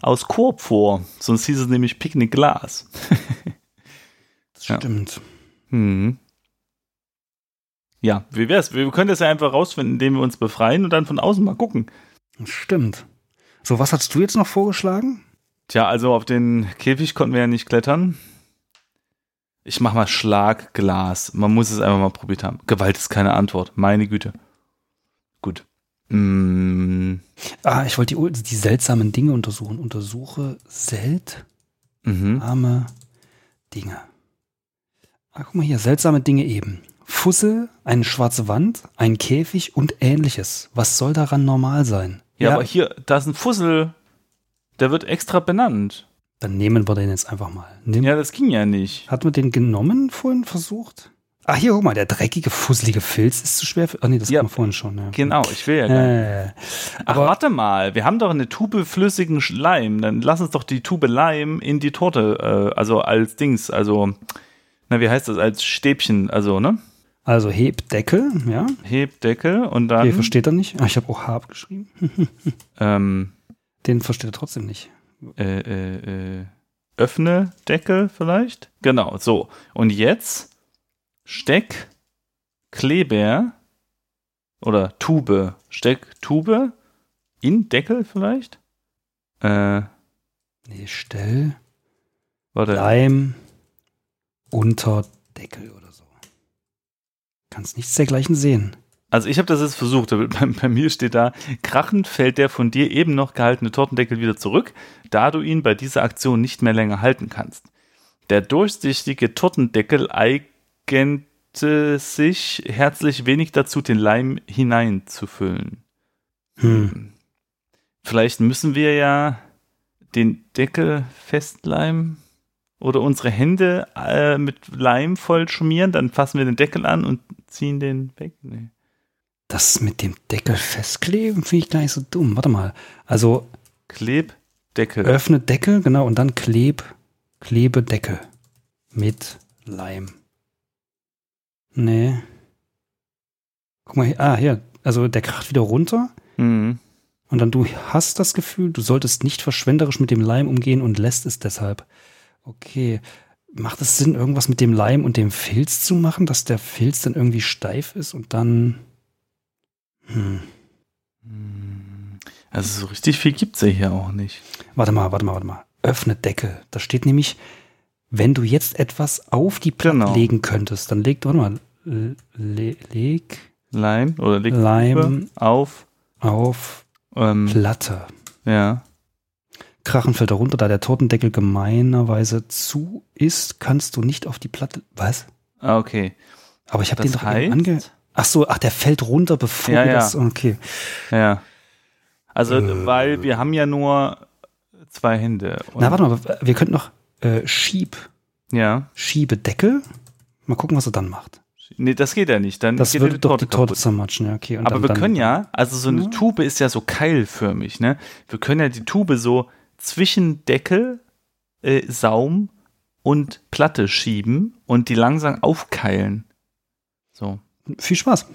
Speaker 1: aus Korb vor. Sonst hieß es nämlich Picknickglas.
Speaker 2: Das [LAUGHS]
Speaker 1: ja.
Speaker 2: stimmt.
Speaker 1: Hm. Ja, wie wär's? Wir können das ja einfach rausfinden, indem wir uns befreien und dann von außen mal gucken.
Speaker 2: Stimmt. So, was hast du jetzt noch vorgeschlagen?
Speaker 1: Tja, also auf den Käfig konnten wir ja nicht klettern. Ich mach mal Schlagglas. Man muss es einfach mal probiert haben. Gewalt ist keine Antwort. Meine Güte. Gut. Mm.
Speaker 2: Ah, ich wollte die, die seltsamen Dinge untersuchen. Untersuche seltsame
Speaker 1: Mhm.
Speaker 2: Dinge. Ah, guck mal hier, seltsame Dinge eben. Fussel, eine schwarze Wand, ein Käfig und ähnliches. Was soll daran normal sein?
Speaker 1: Ja, aber hier, da ist ein Fussel. Der wird extra benannt.
Speaker 2: Dann nehmen wir den jetzt einfach mal. Nimm,
Speaker 1: Ja, das ging ja nicht.
Speaker 2: Hat man den genommen vorhin versucht? Ah, hier, guck mal, der dreckige, fusselige Filz ist zu schwer für. Ah, nee, das
Speaker 1: Ja.
Speaker 2: hatten wir vorhin schon. Ja.
Speaker 1: Genau, ich will ja gar nicht.
Speaker 2: Äh,
Speaker 1: Ach, warte mal, wir haben doch eine Tube flüssigen Schleim. Dann lass uns doch die Tube Leim in die Torte, äh, also als Dings, also, na, wie heißt das, als Stäbchen, also, ne?
Speaker 2: also Hebdeckel, ja.
Speaker 1: Hebdeckel und dann,
Speaker 2: Okay, versteht er nicht. Ah, ich habe auch Hab geschrieben. [LAUGHS]
Speaker 1: ähm,
Speaker 2: Den versteht er trotzdem nicht.
Speaker 1: äh, äh, äh, öffne Deckel vielleicht? Genau, so. Und jetzt Steck, Kleber oder Tube, Steck, Tube in Deckel vielleicht? Äh,
Speaker 2: Nee, Stell,
Speaker 1: warte.
Speaker 2: Leim, Unterdeckel oder so. Kannst nichts dergleichen sehen.
Speaker 1: Also ich habe das jetzt versucht, aber bei, bei mir steht da, krachend fällt der von dir eben noch gehaltene Tortendeckel wieder zurück, da du ihn bei dieser Aktion nicht mehr länger halten kannst. Der durchsichtige Tortendeckel eignete sich herzlich wenig dazu, den Leim hineinzufüllen.
Speaker 2: Hm.
Speaker 1: Vielleicht müssen wir ja den Deckel festleimen oder unsere Hände äh, mit Leim voll schmieren, dann fassen wir den Deckel an und ziehen den weg. Nee.
Speaker 2: Das mit dem Deckel festkleben finde ich gar nicht so dumm. Warte mal. Also
Speaker 1: Klebdeckel.
Speaker 2: öffne Deckel, genau, und dann kleb, klebe Deckel. Mit Leim. Nee. Guck mal hier. Ah, hier. Also der kracht wieder runter.
Speaker 1: Mhm.
Speaker 2: Und dann du hast das Gefühl, du solltest nicht verschwenderisch mit dem Leim umgehen und lässt es deshalb. Okay. Macht es Sinn, irgendwas mit dem Leim und dem Filz zu machen, dass der Filz dann irgendwie steif ist und dann. Hm.
Speaker 1: Also so richtig viel gibt's ja hier auch nicht.
Speaker 2: Warte mal, warte mal, warte mal. Öffne Deckel. Da steht nämlich, wenn du jetzt etwas auf die Platte
Speaker 1: Genau.
Speaker 2: legen könntest, dann leg, warte mal, le, leg
Speaker 1: Leim oder leg
Speaker 2: Leim.
Speaker 1: auf.
Speaker 2: auf
Speaker 1: Ähm,
Speaker 2: Platte.
Speaker 1: ja.
Speaker 2: Krachen fällt darunter, da der Tortendeckel gemeinerweise zu ist, kannst du nicht auf die Platte. Was?
Speaker 1: Ah, okay.
Speaker 2: Aber ich habe den doch eben ange. Ach so, ach, der fällt runter, bevor
Speaker 1: Ja, ja.
Speaker 2: das. Okay.
Speaker 1: ja. Also,
Speaker 2: Äh.
Speaker 1: weil wir haben ja nur zwei Hände.
Speaker 2: Na, warte mal, wir könnten noch äh, Schieb,
Speaker 1: Ja.
Speaker 2: Schiebedeckel. Mal gucken, was er dann macht.
Speaker 1: Nee, das geht ja nicht. Dann
Speaker 2: Das
Speaker 1: geht
Speaker 2: würde
Speaker 1: die
Speaker 2: doch
Speaker 1: Torte
Speaker 2: die Torte zermatschen, ja, okay.
Speaker 1: Aber
Speaker 2: dann,
Speaker 1: wir
Speaker 2: dann,
Speaker 1: können ja, also so eine
Speaker 2: Ja.
Speaker 1: Tube ist ja so keilförmig, ne? Wir können ja die Tube so zwischen Deckel, äh, Saum und Platte schieben und die langsam aufkeilen. So.
Speaker 2: Viel Spaß.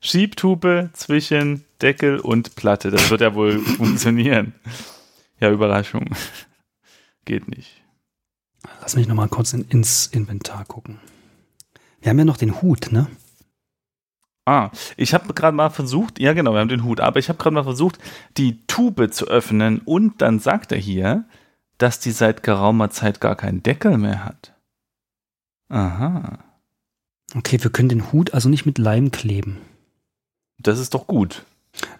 Speaker 1: Schiebtube zwischen Deckel und Platte. Das wird ja wohl [LAUGHS] funktionieren. Ja, Überraschung. Geht nicht.
Speaker 2: Lass mich nochmal kurz in, ins Inventar gucken. Wir haben ja noch den Hut, ne?
Speaker 1: Ah, ich habe gerade mal versucht, ja genau, wir haben den Hut, aber ich habe gerade mal versucht, die Tube zu öffnen und dann sagt er hier, dass die seit geraumer Zeit gar keinen Deckel mehr hat. Aha,
Speaker 2: Okay, wir können den Hut also nicht mit Leim kleben.
Speaker 1: das ist doch gut.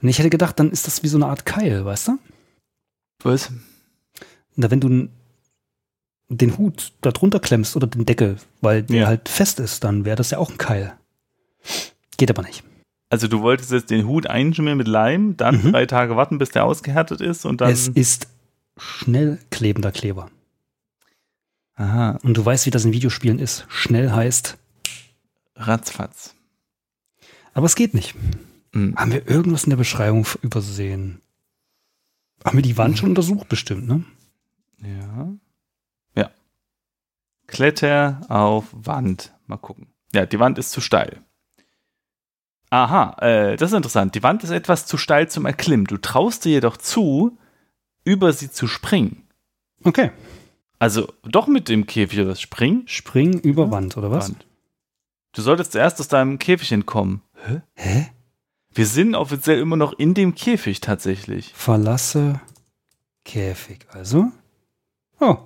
Speaker 2: Und ich hätte gedacht, dann ist das wie so eine Art Keil, weißt du?
Speaker 1: Was?
Speaker 2: Na, wenn du den Hut da drunter klemmst oder den Deckel, weil der
Speaker 1: Ja.
Speaker 2: halt fest ist, dann wäre das ja auch ein Keil. Geht aber nicht.
Speaker 1: Also du wolltest jetzt den Hut einschmieren mit Leim, dann
Speaker 2: Mhm.
Speaker 1: drei Tage warten, bis der ausgehärtet ist und dann.
Speaker 2: es ist schnell klebender Kleber.
Speaker 1: aha,
Speaker 2: Und du weißt, wie das in Videospielen ist. Schnell heißt,
Speaker 1: ratzfatz.
Speaker 2: aber es geht nicht.
Speaker 1: Mhm.
Speaker 2: Haben wir irgendwas in der Beschreibung übersehen? Haben wir die Wand schon untersucht, bestimmt, ne?
Speaker 1: Ja. Ja. Kletter auf Wand. Mal gucken. Ja, die Wand ist zu steil. Aha, äh, das ist interessant. Die Wand ist etwas zu steil zum Erklimmen. Du traust dir jedoch zu, über sie zu springen.
Speaker 2: Okay.
Speaker 1: Also doch mit dem Käfig oder das Springen.
Speaker 2: Spring über Wand, oder was?
Speaker 1: Wand. Du solltest zuerst aus deinem Käfig entkommen.
Speaker 2: Hä? Hä?
Speaker 1: Wir sind offiziell immer noch in dem Käfig tatsächlich.
Speaker 2: Verlasse Käfig. Also? Oh.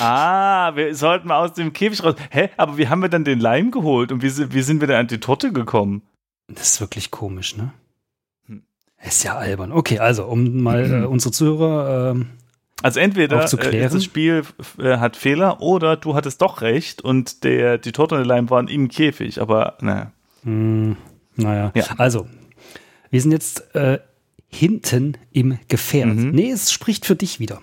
Speaker 1: Ah, wir sollten mal aus dem Käfig raus. Hä? Aber wie haben wir dann den Leim geholt und wie, sind- wie sind wir dann an die Torte gekommen?
Speaker 2: Das ist wirklich komisch, ne?
Speaker 1: Hm.
Speaker 2: Ist ja albern. Okay, also, um mal [CLEARS THROAT] äh, unsere Zuhörer ähm,
Speaker 1: Also entweder äh, das Spiel äh, hat Fehler oder du hattest doch recht und der, die Torte und der Leim waren im Käfig, aber naja.
Speaker 2: Hm, naja,
Speaker 1: Ja.
Speaker 2: also, wir sind jetzt äh, hinten im Gefährt.
Speaker 1: Mhm.
Speaker 2: Nee, es spricht für dich wieder.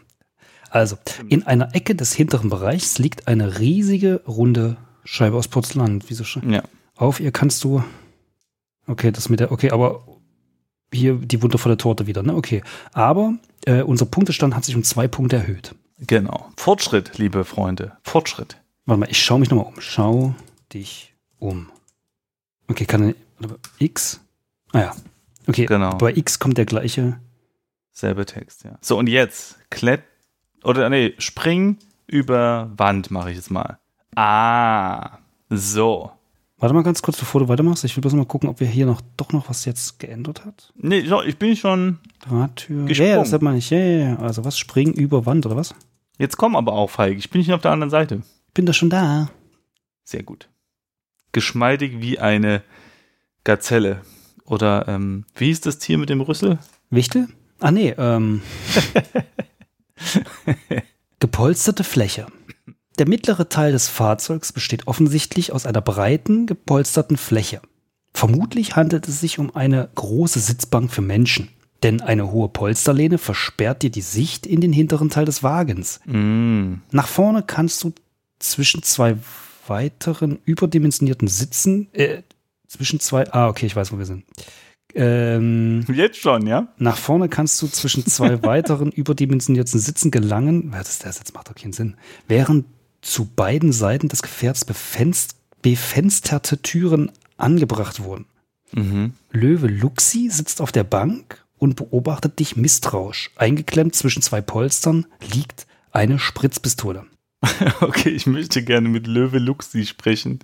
Speaker 2: Also, in einer Ecke des hinteren Bereichs liegt eine riesige, runde Scheibe aus Porzellan. Wieso schon?
Speaker 1: Ja.
Speaker 2: Auf ihr kannst du. Okay, das mit der. Okay, aber hier die wundervolle Torte wieder, ne? Okay. Aber äh, unser Punktestand hat sich um zwei Punkte erhöht.
Speaker 1: Genau. Fortschritt, liebe Freunde. Fortschritt.
Speaker 2: Warte mal, ich schaue mich nochmal um. Schau dich um. Okay, kann X? Ah ja. Okay,
Speaker 1: Genau.
Speaker 2: bei X kommt der gleiche.
Speaker 1: Selbe Text, ja. So, und jetzt klett oder nee, spring über Wand mache ich jetzt mal. Ah, so.
Speaker 2: Warte mal ganz kurz, bevor du weitermachst. Ich will bloß mal gucken, ob wir hier noch doch noch was jetzt geändert hat.
Speaker 1: Nee, so, ich bin schon.
Speaker 2: Drahttür.
Speaker 1: Gesprungen.
Speaker 2: Ja, das hat man nicht. Ja, ja, ja. Also was? Springen über Wand oder was?
Speaker 1: Jetzt komm aber auch, Feig. Ich bin nicht auf der anderen Seite.
Speaker 2: Bin da schon da.
Speaker 1: Sehr gut. Geschmeidig wie eine Gazelle. Oder, ähm, wie hieß das Tier mit dem Rüssel?
Speaker 2: Wichtel? Ah, nee, ähm. [LAUGHS] Gepolsterte Fläche. Der mittlere Teil des Fahrzeugs besteht offensichtlich aus einer breiten, gepolsterten Fläche. Vermutlich handelt es sich um eine große Sitzbank für Menschen, denn eine hohe Polsterlehne versperrt dir die Sicht in den hinteren Teil des Wagens.
Speaker 1: Mm.
Speaker 2: Nach vorne kannst du zwischen zwei weiteren überdimensionierten Sitzen, äh, zwischen zwei, ah, okay, ich weiß, wo wir sind. Ähm,
Speaker 1: Jetzt schon, ja?
Speaker 2: nach vorne kannst du zwischen zwei [LAUGHS] weiteren überdimensionierten Sitzen gelangen. Ja, Das, das jetzt macht doch keinen Sinn. Während zu beiden Seiten des Gefährts befenst, befensterte Türen angebracht wurden.
Speaker 1: Mhm.
Speaker 2: Löwe Luxi sitzt auf der Bank und beobachtet dich misstrauisch. Eingeklemmt zwischen zwei Polstern liegt eine Spritzpistole. [LAUGHS]
Speaker 1: Okay, ich möchte gerne mit Löwe Luxi sprechen.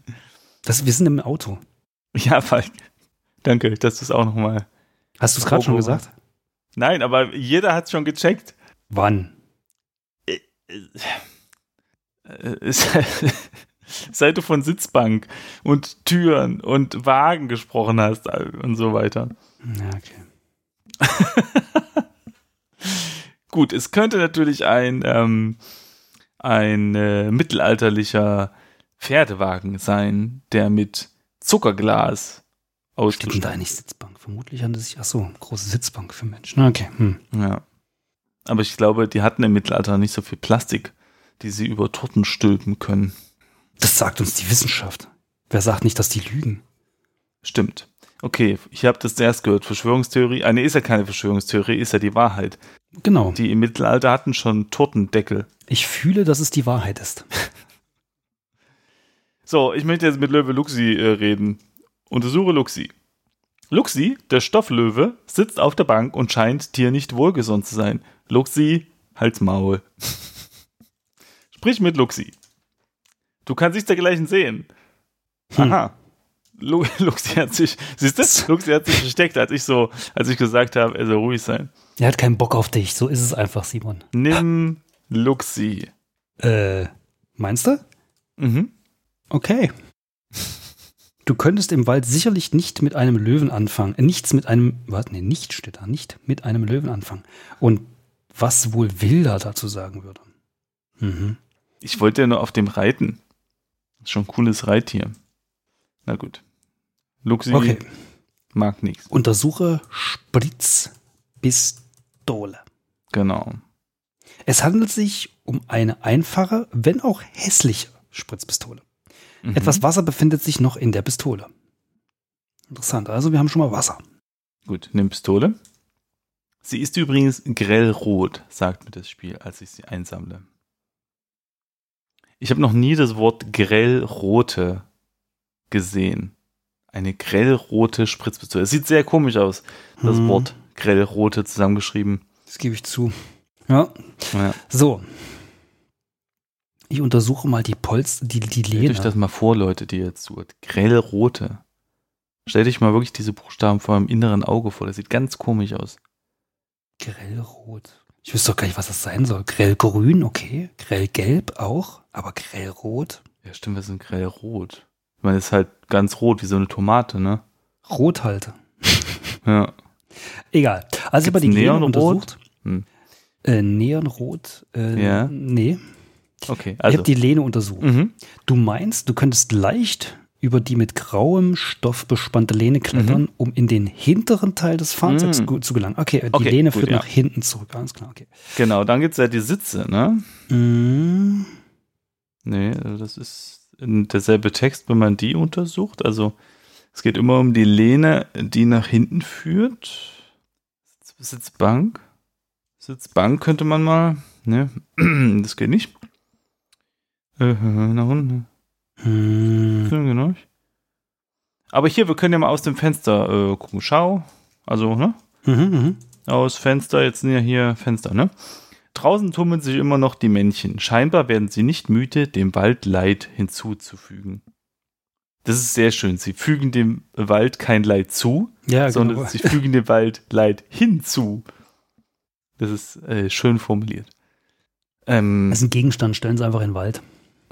Speaker 2: Das, wir sind im Auto.
Speaker 1: Ja, Feig. Danke, dass du es auch nochmal.
Speaker 2: Hast du es gerade schon gesagt?
Speaker 1: Nein, aber jeder hat es schon gecheckt.
Speaker 2: Wann?
Speaker 1: Äh, se- Seit du von Sitzbank und Türen und Wagen gesprochen hast äh, und so weiter.
Speaker 2: Ja, okay. [LAUGHS]
Speaker 1: Gut, es könnte natürlich ein, ähm, ein äh, mittelalterlicher Pferdewagen sein, der mit Zuckerglas
Speaker 2: Stimmt da eigentlich Sitzbank? Vermutlich handelt es sich, ach so, große Sitzbank für Menschen. Okay. Hm.
Speaker 1: Ja. Aber ich glaube, die hatten im Mittelalter nicht so viel Plastik, die sie über Torten stülpen können.
Speaker 2: Das sagt uns die Wissenschaft. Wer sagt nicht, dass die lügen?
Speaker 1: Stimmt. Okay, ich habe das zuerst gehört. Verschwörungstheorie. Eine ist ja keine Verschwörungstheorie, ist ja die Wahrheit.
Speaker 2: Genau.
Speaker 1: Die im Mittelalter hatten schon Tortendeckel.
Speaker 2: Ich fühle, dass es die Wahrheit ist. [LAUGHS]
Speaker 1: So, ich möchte jetzt mit Löwe Luxi äh, reden. Untersuche Luxi. Luxi, der Stofflöwe, sitzt auf der Bank und scheint dir nicht wohlgesonnen zu sein. Luxi, halt's Maul. [LAUGHS] Sprich mit Luxi. Du kannst dich dergleichen sehen.
Speaker 2: Hm.
Speaker 1: Aha. Lu [LAUGHS] Luxi hat sich, siehst du, [LAUGHS] Luxi hat sich versteckt, als ich so, als ich gesagt habe, er soll ruhig sein.
Speaker 2: Er hat keinen Bock auf dich. So ist es einfach, Simon.
Speaker 1: Nimm Luxi.
Speaker 2: Äh, meinst du?
Speaker 1: Mhm.
Speaker 2: Okay. Du könntest im Wald sicherlich nicht mit einem Löwen anfangen. Äh, nichts mit einem, warte, nee, nicht steht da, nicht mit einem Löwen anfangen. Und was wohl Wilder dazu sagen würde. Mhm.
Speaker 1: Ich wollte ja nur auf dem reiten. Ist schon ein cooles Reittier. Na gut. Luxi
Speaker 2: Okay.
Speaker 1: mag nichts.
Speaker 2: Untersuche Spritzpistole.
Speaker 1: Genau.
Speaker 2: Es handelt sich um eine einfache, wenn auch hässliche Spritzpistole.
Speaker 1: Mhm.
Speaker 2: Etwas Wasser befindet sich noch in der Pistole. Interessant. Also wir haben schon mal Wasser.
Speaker 1: Gut, nimm Pistole. Sie ist übrigens grellrot, sagt mir das Spiel, als ich sie einsammle. Ich habe noch nie das Wort grellrote gesehen. Eine grellrote Spritzpistole. Es sieht sehr komisch aus, das
Speaker 2: Hm,
Speaker 1: Wort grellrote zusammengeschrieben.
Speaker 2: Das gebe ich zu. Ja.
Speaker 1: Ja.
Speaker 2: So. Ich untersuche mal die Polster, die, die
Speaker 1: Stellt
Speaker 2: Lehne.
Speaker 1: euch das mal vor, Leute, die jetzt zuhört. Grellrote. Stellt euch mal wirklich diese Buchstaben vor eurem inneren Auge vor. Das sieht ganz komisch aus.
Speaker 2: Grellrot. Ich wüsste doch gar nicht, was das sein soll. Grellgrün, okay. Grellgelb auch, aber grellrot.
Speaker 1: Ja, stimmt, wir sind grellrot. Ich meine, ist halt ganz rot, wie so eine Tomate, ne?
Speaker 2: Rot halt. [LAUGHS]
Speaker 1: Ja.
Speaker 2: Egal. Also ich habe
Speaker 1: Gibt's
Speaker 2: die Lehne
Speaker 1: Neonrot?
Speaker 2: untersucht.
Speaker 1: Hm.
Speaker 2: Äh, Neonrot? Äh,
Speaker 1: Ja.
Speaker 2: Nee.
Speaker 1: Okay,
Speaker 2: ich
Speaker 1: also.
Speaker 2: habe die Lehne untersucht.
Speaker 1: mhm.
Speaker 2: Du meinst, du könntest leicht über die mit grauem Stoff bespannte Lehne klettern, um in den hinteren Teil des Fahrzeugs
Speaker 1: Mhm.
Speaker 2: zu gelangen. Okay, die
Speaker 1: Okay,
Speaker 2: Lehne
Speaker 1: gut,
Speaker 2: führt
Speaker 1: ja.
Speaker 2: nach hinten zurück. Alles klar, okay.
Speaker 1: Genau, dann gibt's ja die Sitze, ne?
Speaker 2: Mm,
Speaker 1: Nee, also das ist derselbe Text, wenn man die untersucht. Also es geht immer um die Lehne, die nach hinten führt. Sitz- Sitzbank. Sitzbank könnte man mal. Ne, [CLEARS THROAT] das geht nicht. Äh, [LAUGHS] nach unten. Ja, Genau. Aber hier, wir können ja mal aus dem Fenster äh, gucken. Schau. Also, ne?
Speaker 2: mhm, mhm.
Speaker 1: Aus Fenster, jetzt sind ja hier Fenster, ne? Draußen tummeln sich immer noch die Männchen. Scheinbar werden sie nicht müde, dem Wald Leid hinzuzufügen. Das ist sehr schön. Sie fügen dem Wald kein Leid zu,
Speaker 2: Ja,
Speaker 1: sondern
Speaker 2: genau.
Speaker 1: sie fügen dem Wald Leid hinzu. Das ist äh, schön formuliert. Ähm,
Speaker 2: Das ist ein Gegenstand, stellen Sie einfach in den Wald. [LAUGHS]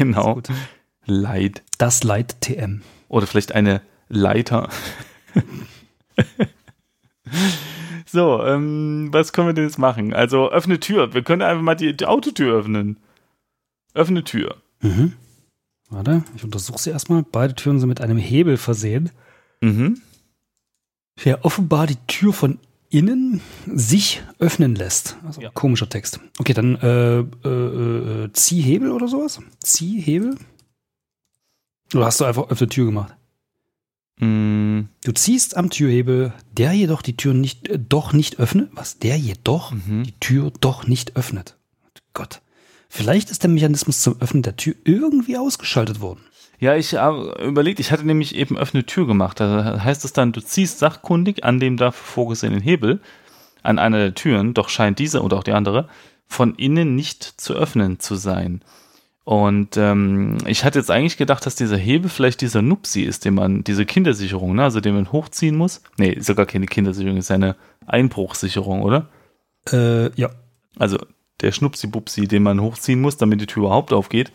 Speaker 1: genau.
Speaker 2: Gut.
Speaker 1: Leid.
Speaker 2: Das Leid TM.
Speaker 1: Oder vielleicht eine Leiter. [LAUGHS] so, ähm, was können wir denn jetzt machen? Also öffne Tür. Wir können einfach mal die, die Autotür öffnen. Öffne Tür.
Speaker 2: Mhm. Warte, ich untersuche sie erstmal. Beide Türen sind mit einem Hebel versehen,
Speaker 1: Mhm.
Speaker 2: der offenbar die Tür von innen sich öffnen lässt. Also
Speaker 1: Ja.
Speaker 2: komischer Text. Okay, dann äh, äh, äh, Ziehhebel oder sowas? Ziehhebel? Oder hast du einfach öffne Tür gemacht?
Speaker 1: Mm,
Speaker 2: Du ziehst am Türhebel, der jedoch die Tür nicht, äh, doch nicht öffnet. Was? Der jedoch
Speaker 1: Mhm.
Speaker 2: die Tür doch nicht öffnet. Gott. Vielleicht ist der Mechanismus zum Öffnen der Tür irgendwie ausgeschaltet worden.
Speaker 1: Ja, ich habe überlegt, ich hatte nämlich eben öffne Tür gemacht. Da heißt es dann, du ziehst sachkundig an dem dafür vorgesehenen Hebel an einer der Türen, doch scheint diese und auch die andere von innen nicht zu öffnen zu sein. Und ähm, ich hatte jetzt eigentlich gedacht, dass dieser Hebel vielleicht dieser Nupsi ist, den man, diese Kindersicherung, ne, also den man hochziehen muss. Nee, ist ja gar keine Kindersicherung, ist eine Einbruchsicherung, oder?
Speaker 2: Äh, ja.
Speaker 1: Also der Schnupsi-Bupsi, den man hochziehen muss, damit die Tür überhaupt aufgeht.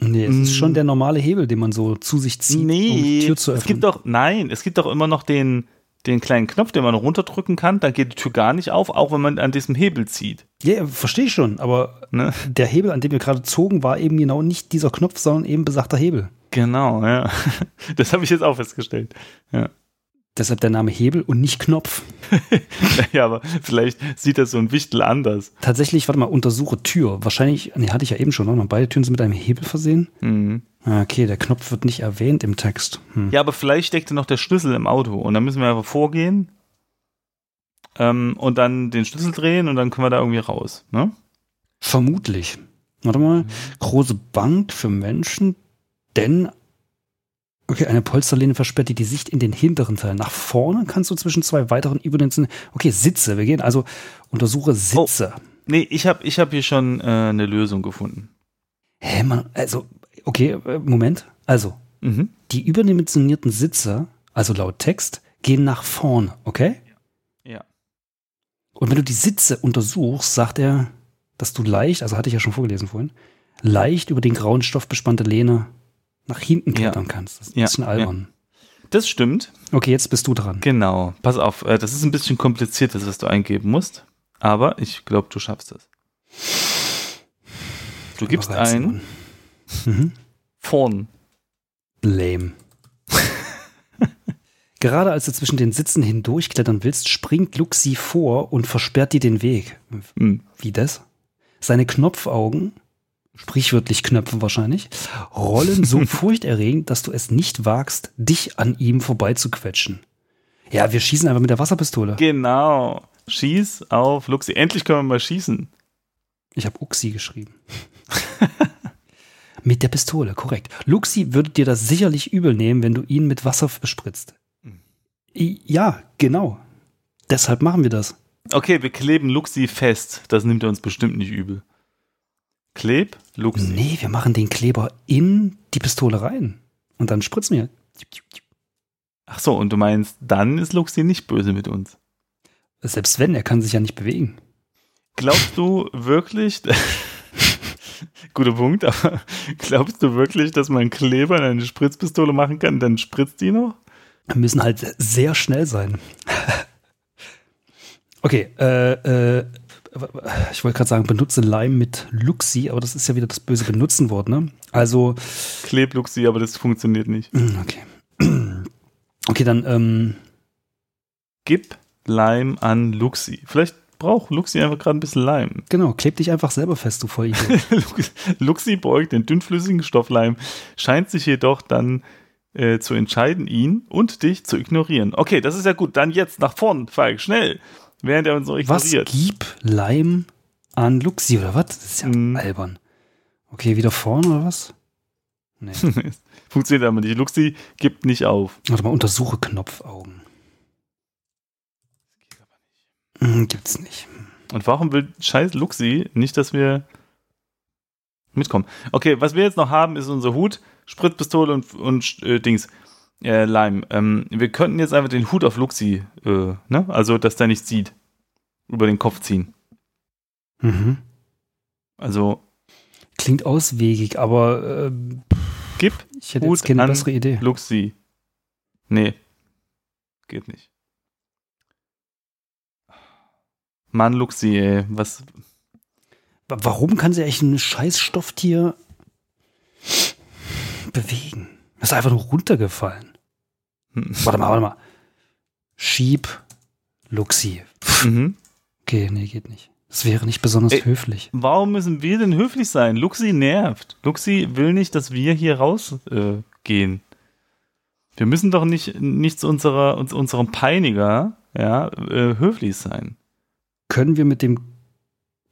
Speaker 2: Nee, es ist
Speaker 1: Mm.
Speaker 2: schon der normale Hebel, den man so zu sich zieht, um die Tür zu öffnen.
Speaker 1: es gibt doch, nein, es gibt doch immer noch den, den kleinen Knopf, den man runterdrücken kann, dann geht die Tür gar nicht auf, auch wenn man an diesem Hebel zieht.
Speaker 2: ja, verstehe ich schon, aber
Speaker 1: Ne?
Speaker 2: der Hebel, an dem wir gerade zogen, war eben genau nicht dieser Knopf, sondern eben besagter Hebel.
Speaker 1: Genau, ja. [LAUGHS] Das habe ich jetzt auch festgestellt. Ja.
Speaker 2: Deshalb der Name Hebel und nicht Knopf. [LAUGHS]
Speaker 1: ja, aber vielleicht sieht das so ein Wichtel anders.
Speaker 2: Tatsächlich, warte mal, untersuche Tür. Wahrscheinlich, nee, hatte ich ja eben schon, mal, beide Türen sind mit einem Hebel versehen.
Speaker 1: Mhm.
Speaker 2: Ah, Okay, der Knopf wird nicht erwähnt im Text. Hm.
Speaker 1: Ja, aber vielleicht steckte noch der Schlüssel im Auto und dann müssen wir einfach vorgehen ähm, und dann den Schlüssel drehen und dann können wir da irgendwie raus. Ne?
Speaker 2: Vermutlich. Warte mal. Große Bank für Menschen, denn. Okay, eine Polsterlehne versperrt dir die Sicht in den hinteren Teil. Nach vorne kannst du zwischen zwei weiteren Überdenzen. Okay, Sitze. Wir gehen also untersuche Sitze.
Speaker 1: Nee, ich habe ich hab hier schon äh, eine Lösung gefunden.
Speaker 2: Hä, man, also, okay, äh, Moment. Also,
Speaker 1: Mhm.
Speaker 2: die überdimensionierten Sitze, also laut Text, gehen nach vorne, okay?
Speaker 1: Ja.
Speaker 2: Und wenn du die Sitze untersuchst, sagt er, dass du leicht, also hatte ich ja schon vorgelesen vorhin, leicht über den grauen Stoff bespannte Lehne nach hinten
Speaker 1: Ja.
Speaker 2: klettern kannst. Das ist ein
Speaker 1: Ja,
Speaker 2: bisschen albern.
Speaker 1: Das stimmt.
Speaker 2: Okay, jetzt bist du dran.
Speaker 1: Genau. Pass auf, äh, das ist ein bisschen kompliziert, das, was du eingeben musst. Aber ich glaube, du schaffst es. Du gibst ein.
Speaker 2: Mhm.
Speaker 1: vorn.
Speaker 2: Lame. [LAUGHS] Gerade als du zwischen den Sitzen hindurchklettern willst, springt Luxi vor und versperrt dir den Weg.
Speaker 1: Hm.
Speaker 2: Wie das? Seine Knopfaugen, sprichwörtlich Knöpfe wahrscheinlich, rollen so [LAUGHS] furchterregend, dass du es nicht wagst, dich an ihm vorbeizuquetschen. Ja, wir schießen einfach mit der Wasserpistole.
Speaker 1: Genau. Schieß auf Luxi. Endlich können wir mal schießen.
Speaker 2: Ich habe Uxi geschrieben. [LAUGHS] mit der Pistole, korrekt. Luxi würde dir das sicherlich übel nehmen, wenn du ihn mit Wasser bespritzt. I- Ja, genau. Deshalb machen wir das.
Speaker 1: Okay, wir kleben Luxi fest. Das nimmt er uns bestimmt nicht übel. Kleb, Luxi.
Speaker 2: Nee, wir machen den Kleber in die Pistole rein. Und dann spritzen wir.
Speaker 1: Ach so, und du meinst, dann ist Luxi nicht böse mit uns.
Speaker 2: Selbst wenn, er kann sich ja nicht bewegen.
Speaker 1: Glaubst du wirklich, [LAUGHS] guter Punkt, aber glaubst du wirklich, dass man Kleber in eine Spritzpistole machen kann, dann spritzt die noch?
Speaker 2: Wir müssen halt sehr schnell sein. [LAUGHS] okay, äh, äh, ich wollte gerade sagen, benutze Lime mit Luxi, aber das ist ja wieder das böse Benutzenwort, ne? Also.
Speaker 1: Kleb Luxi, aber das funktioniert nicht.
Speaker 2: Hm, okay. [CLEARS THROAT] Okay, dann, ähm.
Speaker 1: Gib Lime an Luxi. Vielleicht braucht Luxi einfach gerade ein bisschen Lime.
Speaker 2: Genau, kleb dich einfach selber fest, du Vollidiot. [LAUGHS]
Speaker 1: Luxi beugt den dünnflüssigen Stoffleim, scheint sich jedoch dann äh, zu entscheiden, ihn und dich zu ignorieren. Okay, das ist ja gut. Dann jetzt nach vorn, Falk, schnell. Während er uns so ignoriert.
Speaker 2: Was gib Leim an Luxi oder was? Das ist ja mm. albern. Okay, wieder vorn oder was?
Speaker 1: Nee. [LAUGHS] Funktioniert aber nicht. Luxi gibt nicht auf.
Speaker 2: Warte mal, untersuche Knopfaugen. Das geht aber nicht. Hm, gibt's nicht.
Speaker 1: Und warum will scheiß Luxi nicht, dass wir mitkommen? Okay, was wir jetzt noch haben, ist unser Hut, Spritzpistole und, und äh, Dings. Äh, Lime. Ähm, wir könnten jetzt einfach den Hut auf Luxi, äh, ne? Also, dass der nicht sieht. Über den Kopf ziehen.
Speaker 2: Mhm.
Speaker 1: Also.
Speaker 2: Klingt auswegig, aber. Äh,
Speaker 1: Gib
Speaker 2: ich hätte Hut jetzt keine bessere Idee.
Speaker 1: Luxi. Nee. Geht nicht. Mann, Luxi, ey. Was.
Speaker 2: Warum kann sie eigentlich ein scheiß Stofftier bewegen? ist einfach nur runtergefallen. Warte mal, warte mal. Schieb Luxi.
Speaker 1: Mhm.
Speaker 2: Okay, nee, geht nicht. Das wäre nicht besonders Ey, höflich.
Speaker 1: Warum müssen wir denn höflich sein? Luxi nervt. Luxi will nicht, dass wir hier rausgehen. Äh, wir müssen doch nicht, nicht zu unserer, uns, unserem Peiniger ja, äh, höflich sein.
Speaker 2: Können wir mit dem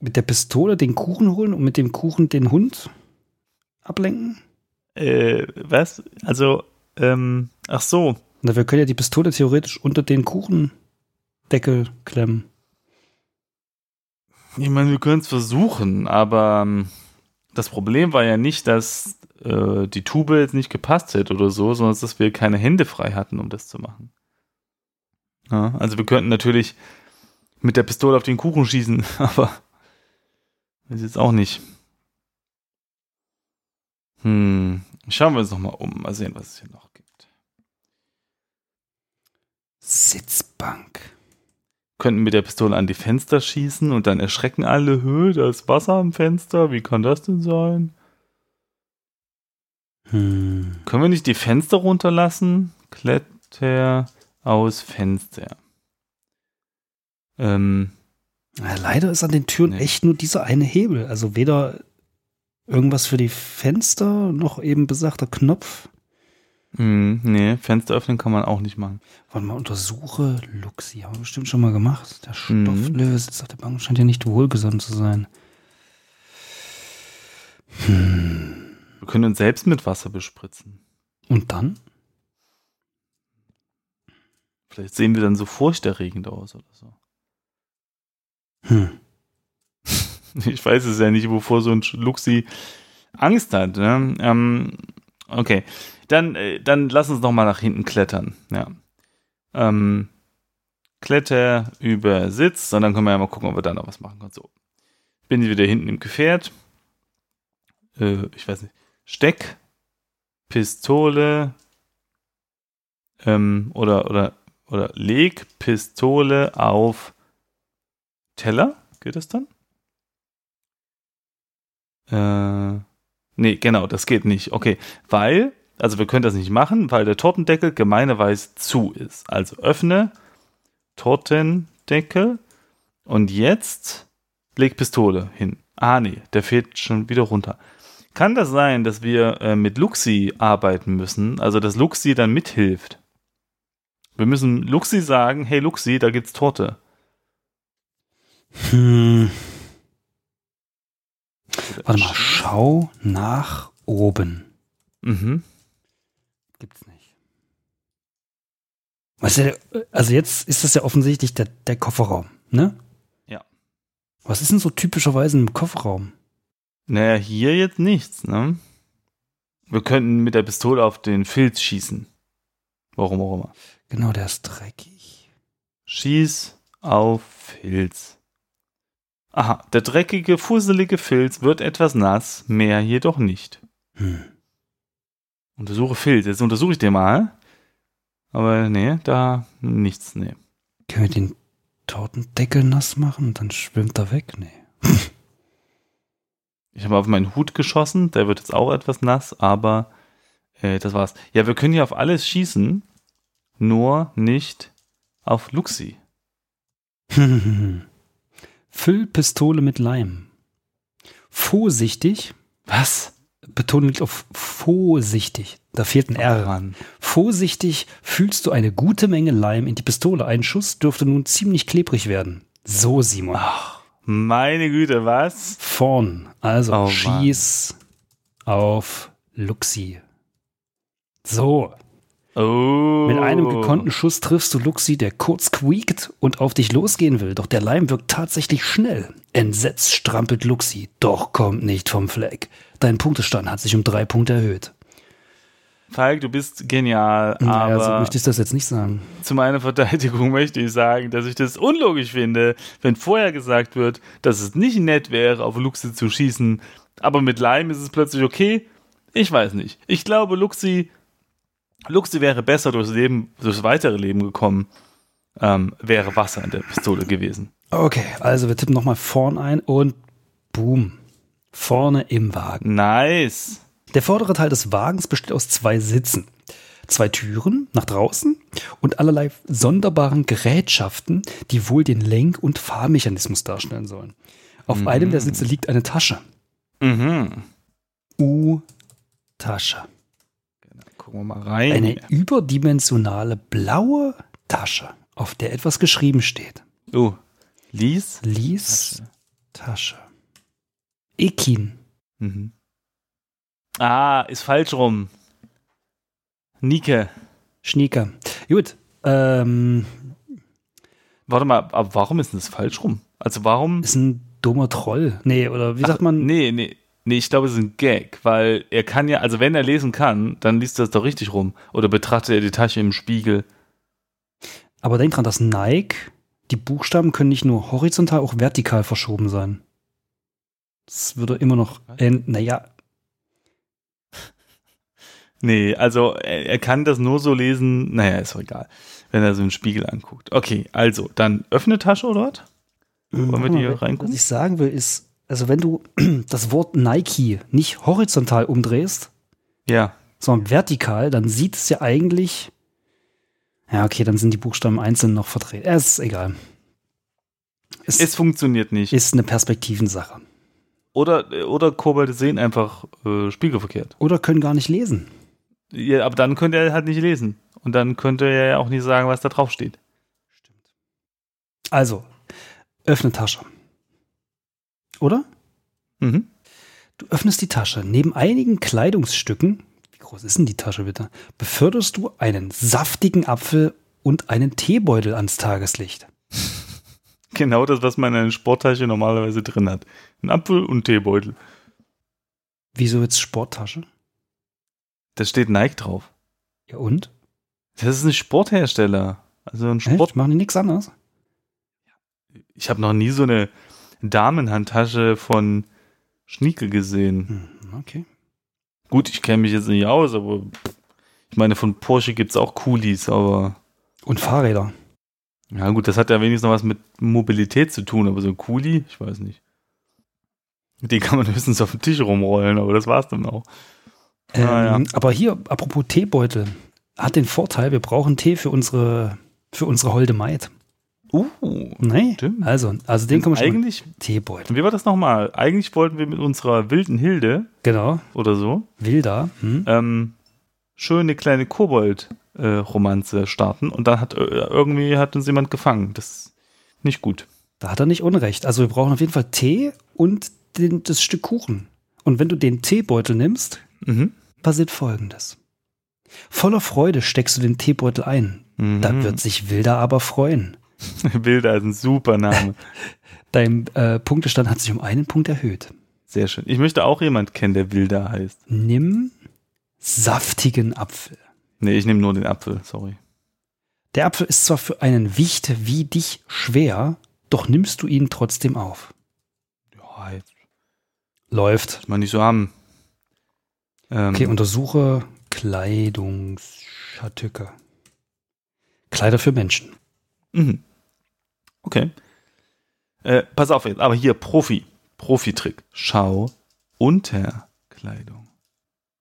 Speaker 2: mit der Pistole den Kuchen holen und mit dem Kuchen den Hund ablenken?
Speaker 1: Äh, was? Also, ähm, ach so.
Speaker 2: Na, wir können ja die Pistole theoretisch unter den Kuchendeckel klemmen.
Speaker 1: Ich meine, wir können es versuchen, aber ähm, das Problem war ja nicht, dass äh, die Tube jetzt nicht gepasst hätte oder so, sondern dass wir keine Hände frei hatten, um das zu machen. Ja, also wir könnten natürlich mit der Pistole auf den Kuchen schießen, [LAUGHS] aber ist jetzt auch nicht. Hm, schauen wir uns nochmal um. Mal sehen, was es hier noch gibt.
Speaker 2: Sitzbank.
Speaker 1: Könnten mit der Pistole an die Fenster schießen und dann erschrecken alle, Höhe, da ist Wasser am Fenster. Wie kann das denn sein?
Speaker 2: Hm.
Speaker 1: Können wir nicht die Fenster runterlassen? Kletter aus Fenster. Ähm,
Speaker 2: ja, leider ist an den Türen nee. echt nur dieser eine Hebel. Also weder Irgendwas für die Fenster, noch eben besagter Knopf.
Speaker 1: Mm, nee, Fenster öffnen kann man auch nicht machen.
Speaker 2: Warte mal, untersuche Luxi. Haben wir bestimmt schon mal gemacht. Der Stofflöwe mhm. sitzt auf der Bank scheint ja nicht wohlgesonnen zu sein.
Speaker 1: Hm. Wir können uns selbst mit Wasser bespritzen.
Speaker 2: Und dann?
Speaker 1: Vielleicht sehen wir dann so furchterregend aus oder so.
Speaker 2: Hm. [LAUGHS] [LAUGHS]
Speaker 1: Ich weiß es ja nicht, wovor so ein Luxi Angst hat. Ne? Ähm, okay, dann, äh, dann lass uns noch mal nach hinten klettern. Ja. Ähm, Kletter über Sitz und dann können wir ja mal gucken, ob wir da noch was machen können. So, bin ich wieder hinten im Gefährt. Äh, ich weiß nicht. Steck, Pistole ähm, oder, oder, oder leg Pistole auf Teller. Geht das dann? Äh, nee, genau, das geht nicht. Okay, weil, also wir können das nicht machen, weil der Tortendeckel gemeinerweise zu ist. Also öffne Tortendeckel und jetzt leg Pistole hin. Ah, nee, der fehlt schon wieder runter. Kann das sein, dass wir äh, mit Luxi arbeiten müssen, also dass Luxi dann mithilft? Wir müssen Luxi sagen, hey Luxi, da gibt's Torte.
Speaker 2: Hm. Warte mal, schau nach oben.
Speaker 1: Mhm.
Speaker 2: Gibt's nicht. Was ja, also jetzt ist das ja offensichtlich der, der Kofferraum, ne?
Speaker 1: Ja.
Speaker 2: Was ist denn so typischerweise im Kofferraum?
Speaker 1: Naja, hier jetzt nichts, ne? Wir könnten mit der Pistole auf den Filz schießen. Warum auch immer.
Speaker 2: Genau, der ist dreckig.
Speaker 1: Schieß auf Filz. Aha, der dreckige, fusselige Filz wird etwas nass, mehr jedoch nicht.
Speaker 2: Hm.
Speaker 1: Untersuche Filz. Jetzt untersuche ich den mal. Aber nee, da nichts, nee.
Speaker 2: Können wir den Tortendeckel nass machen dann schwimmt er weg? Nee. [LAUGHS]
Speaker 1: Ich habe auf meinen Hut geschossen, der wird jetzt auch etwas nass, aber äh, das war's. Ja, wir können hier auf alles schießen, nur nicht auf Luxi. [LAUGHS]
Speaker 2: Füll Pistole mit Leim. Vorsichtig.
Speaker 1: Was?
Speaker 2: Betonung liegt auf vorsichtig. Da fehlt ein R.
Speaker 1: Mann.
Speaker 2: Vorsichtig fühlst du eine gute Menge Leim in die Pistole. Ein Schuss dürfte nun ziemlich klebrig werden. So, Simon.
Speaker 1: Ach, meine Güte, was?
Speaker 2: Vorn. Also
Speaker 1: Oh, Mann.
Speaker 2: schieß auf Luxi. So.
Speaker 1: Oh.
Speaker 2: Mit einem gekonnten Schuss triffst du Luxi, der kurz quiekt und auf dich losgehen will. Doch der Leim wirkt tatsächlich schnell. Entsetzt strampelt Luxi, doch kommt nicht vom Fleck. Dein Punktestand hat sich um drei Punkte erhöht.
Speaker 1: Falk, du bist genial,
Speaker 2: Naja, so
Speaker 1: aber
Speaker 2: möchte ich das jetzt nicht sagen.
Speaker 1: zu meiner Verteidigung [LAUGHS] möchte ich sagen, dass ich das unlogisch finde, wenn vorher gesagt wird, dass es nicht nett wäre, auf Luxi zu schießen, aber mit Leim ist es plötzlich okay. Ich weiß nicht. Ich glaube, Luxi, Luxi wäre besser durchs Leben, durchs weitere Leben gekommen, ähm, wäre Wasser in der Pistole gewesen.
Speaker 2: Okay, also wir tippen nochmal vorn ein und boom. Vorne im Wagen.
Speaker 1: Nice.
Speaker 2: Der vordere Teil des Wagens besteht aus zwei Sitzen, zwei Türen nach draußen und allerlei sonderbaren Gerätschaften, die wohl den Lenk- und Fahrmechanismus darstellen sollen. Auf einem der Sitze liegt eine Tasche.
Speaker 1: Mhm.
Speaker 2: U-Tasche.
Speaker 1: Gucken wir mal rein.
Speaker 2: Eine überdimensionale blaue Tasche, auf der etwas geschrieben steht.
Speaker 1: oh, Lies.
Speaker 2: Lies Tasche. Ekin.
Speaker 1: Mhm. Ah, ist falsch rum. Nike.
Speaker 2: Schnieker. Gut. Ähm,
Speaker 1: Warte mal, aber warum ist denn das falsch rum? Also warum?
Speaker 2: ist ein dummer Troll. Nee, oder wie sagt man?
Speaker 1: Nee, nee. Nee, ich glaube, es ist ein Gag, weil er kann ja, also wenn er lesen kann, dann liest er es doch richtig rum. Oder betrachtet er die Tasche im Spiegel.
Speaker 2: Aber denk dran, dass Nike, die Buchstaben können nicht nur horizontal, auch vertikal verschoben sein. Das würde immer noch, äh, naja,
Speaker 1: Nee, also er, er kann das nur so lesen, naja, ist doch egal, wenn er so einen Spiegel anguckt. Okay, also, dann öffne Tasche dort. Wollen wir die hier
Speaker 2: was
Speaker 1: reingucken?
Speaker 2: ich sagen will, ist, also wenn du [CLEARS THROAT] das Wort Nike nicht horizontal umdrehst,
Speaker 1: Ja,
Speaker 2: sondern vertikal, dann sieht es ja eigentlich, ja, okay, dann sind die Buchstaben einzeln noch verdreht. Es ist egal. Es
Speaker 1: es funktioniert nicht.
Speaker 2: ist eine Perspektivensache.
Speaker 1: Oder, oder Kobolde sehen einfach äh, spiegelverkehrt.
Speaker 2: Oder können gar nicht lesen.
Speaker 1: Ja, aber dann könnte er halt nicht lesen. Und dann könnte er ja auch nicht sagen, was da drauf steht.
Speaker 2: Also, öffne Tasche. Oder?
Speaker 1: Mhm.
Speaker 2: Du öffnest die Tasche. Neben einigen Kleidungsstücken, wie groß ist denn die Tasche bitte, beförderst du einen saftigen Apfel und einen Teebeutel ans Tageslicht. [LAUGHS]
Speaker 1: Genau das, was man in einer Sporttasche normalerweise drin hat. Ein Apfel und Teebeutel.
Speaker 2: Wieso jetzt Sporttasche?
Speaker 1: Da steht Nike drauf.
Speaker 2: Ja und?
Speaker 1: Das ist ein Sporthersteller. Also ein Sport.
Speaker 2: Echt? Machen die nichts anderes?
Speaker 1: Ich habe noch nie so eine Damenhandtasche von Schnieke gesehen.
Speaker 2: Hm, okay.
Speaker 1: Gut, ich kenne mich jetzt nicht aus, aber ich meine, von Porsche gibt es auch Coolies, aber
Speaker 2: Und Fahrräder.
Speaker 1: ja gut, das hat ja wenigstens noch was mit Mobilität zu tun, aber so ein Coolie, ich weiß nicht. Den kann man [LAUGHS] höchstens auf den Tisch rumrollen, aber das war's dann auch.
Speaker 2: Ähm,
Speaker 1: Ah, ja.
Speaker 2: Aber hier, apropos Teebeutel, hat den Vorteil, wir brauchen Tee für unsere, für unsere holde Maid.
Speaker 1: Uh,
Speaker 2: Nee,
Speaker 1: Stimmt.
Speaker 2: also, also den können wir schon
Speaker 1: eigentlich,
Speaker 2: Teebeutel.
Speaker 1: wie war das nochmal? Eigentlich wollten wir mit unserer wilden Hilde
Speaker 2: Genau,
Speaker 1: oder so
Speaker 2: Wilda. Hm?
Speaker 1: ähm, schöne kleine Kobold-Romanze starten und dann hat äh, irgendwie hat uns jemand gefangen. Das ist nicht gut.
Speaker 2: Da hat er nicht Unrecht. Also wir brauchen auf jeden Fall Tee und den, das Stück Kuchen. Und wenn du den Teebeutel nimmst,
Speaker 1: Mhm.
Speaker 2: passiert folgendes. Voller Freude steckst du den Teebeutel ein.
Speaker 1: Mhm.
Speaker 2: Da wird sich Wilda aber freuen. [LAUGHS]
Speaker 1: Wilder ist ein super Name. [LAUGHS]
Speaker 2: Dein äh, Punktestand hat sich um einen Punkt erhöht.
Speaker 1: Sehr schön. Ich möchte auch jemand kennen, der Wilder heißt.
Speaker 2: Nimm saftigen Apfel.
Speaker 1: Nee, ich nehme nur den Apfel, sorry.
Speaker 2: Der Apfel ist zwar für einen Wicht wie dich schwer, doch nimmst du ihn trotzdem auf.
Speaker 1: Ja, jetzt
Speaker 2: Läuft.
Speaker 1: mal nicht so haben. Ähm,
Speaker 2: Okay, untersuche Kleidungsschatücke. Kleider für Menschen.
Speaker 1: Mhm. Okay. Äh, pass auf jetzt, aber hier Profi. Profi-Trick. Schau unter Kleidung.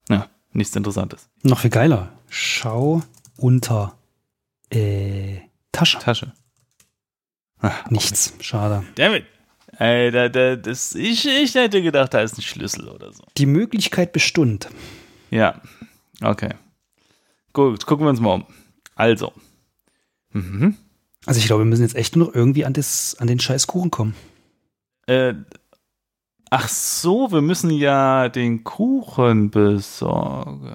Speaker 1: Ja, nichts Interessantes.
Speaker 2: Noch viel geiler. Schau unter äh, Tasche.
Speaker 1: Tasche. Ah,
Speaker 2: Nichts. Schade.
Speaker 1: Dammit. Ey, da, da, das, ich, ich hätte gedacht, da ist ein Schlüssel oder so.
Speaker 2: Die Möglichkeit bestund.
Speaker 1: Ja, okay. Gut, gucken wir uns mal um. Also. Mhm.
Speaker 2: Also ich glaube, wir müssen jetzt echt nur noch irgendwie an, das, an den scheiß Kuchen kommen.
Speaker 1: Äh, ach so, wir müssen ja den Kuchen besorgen.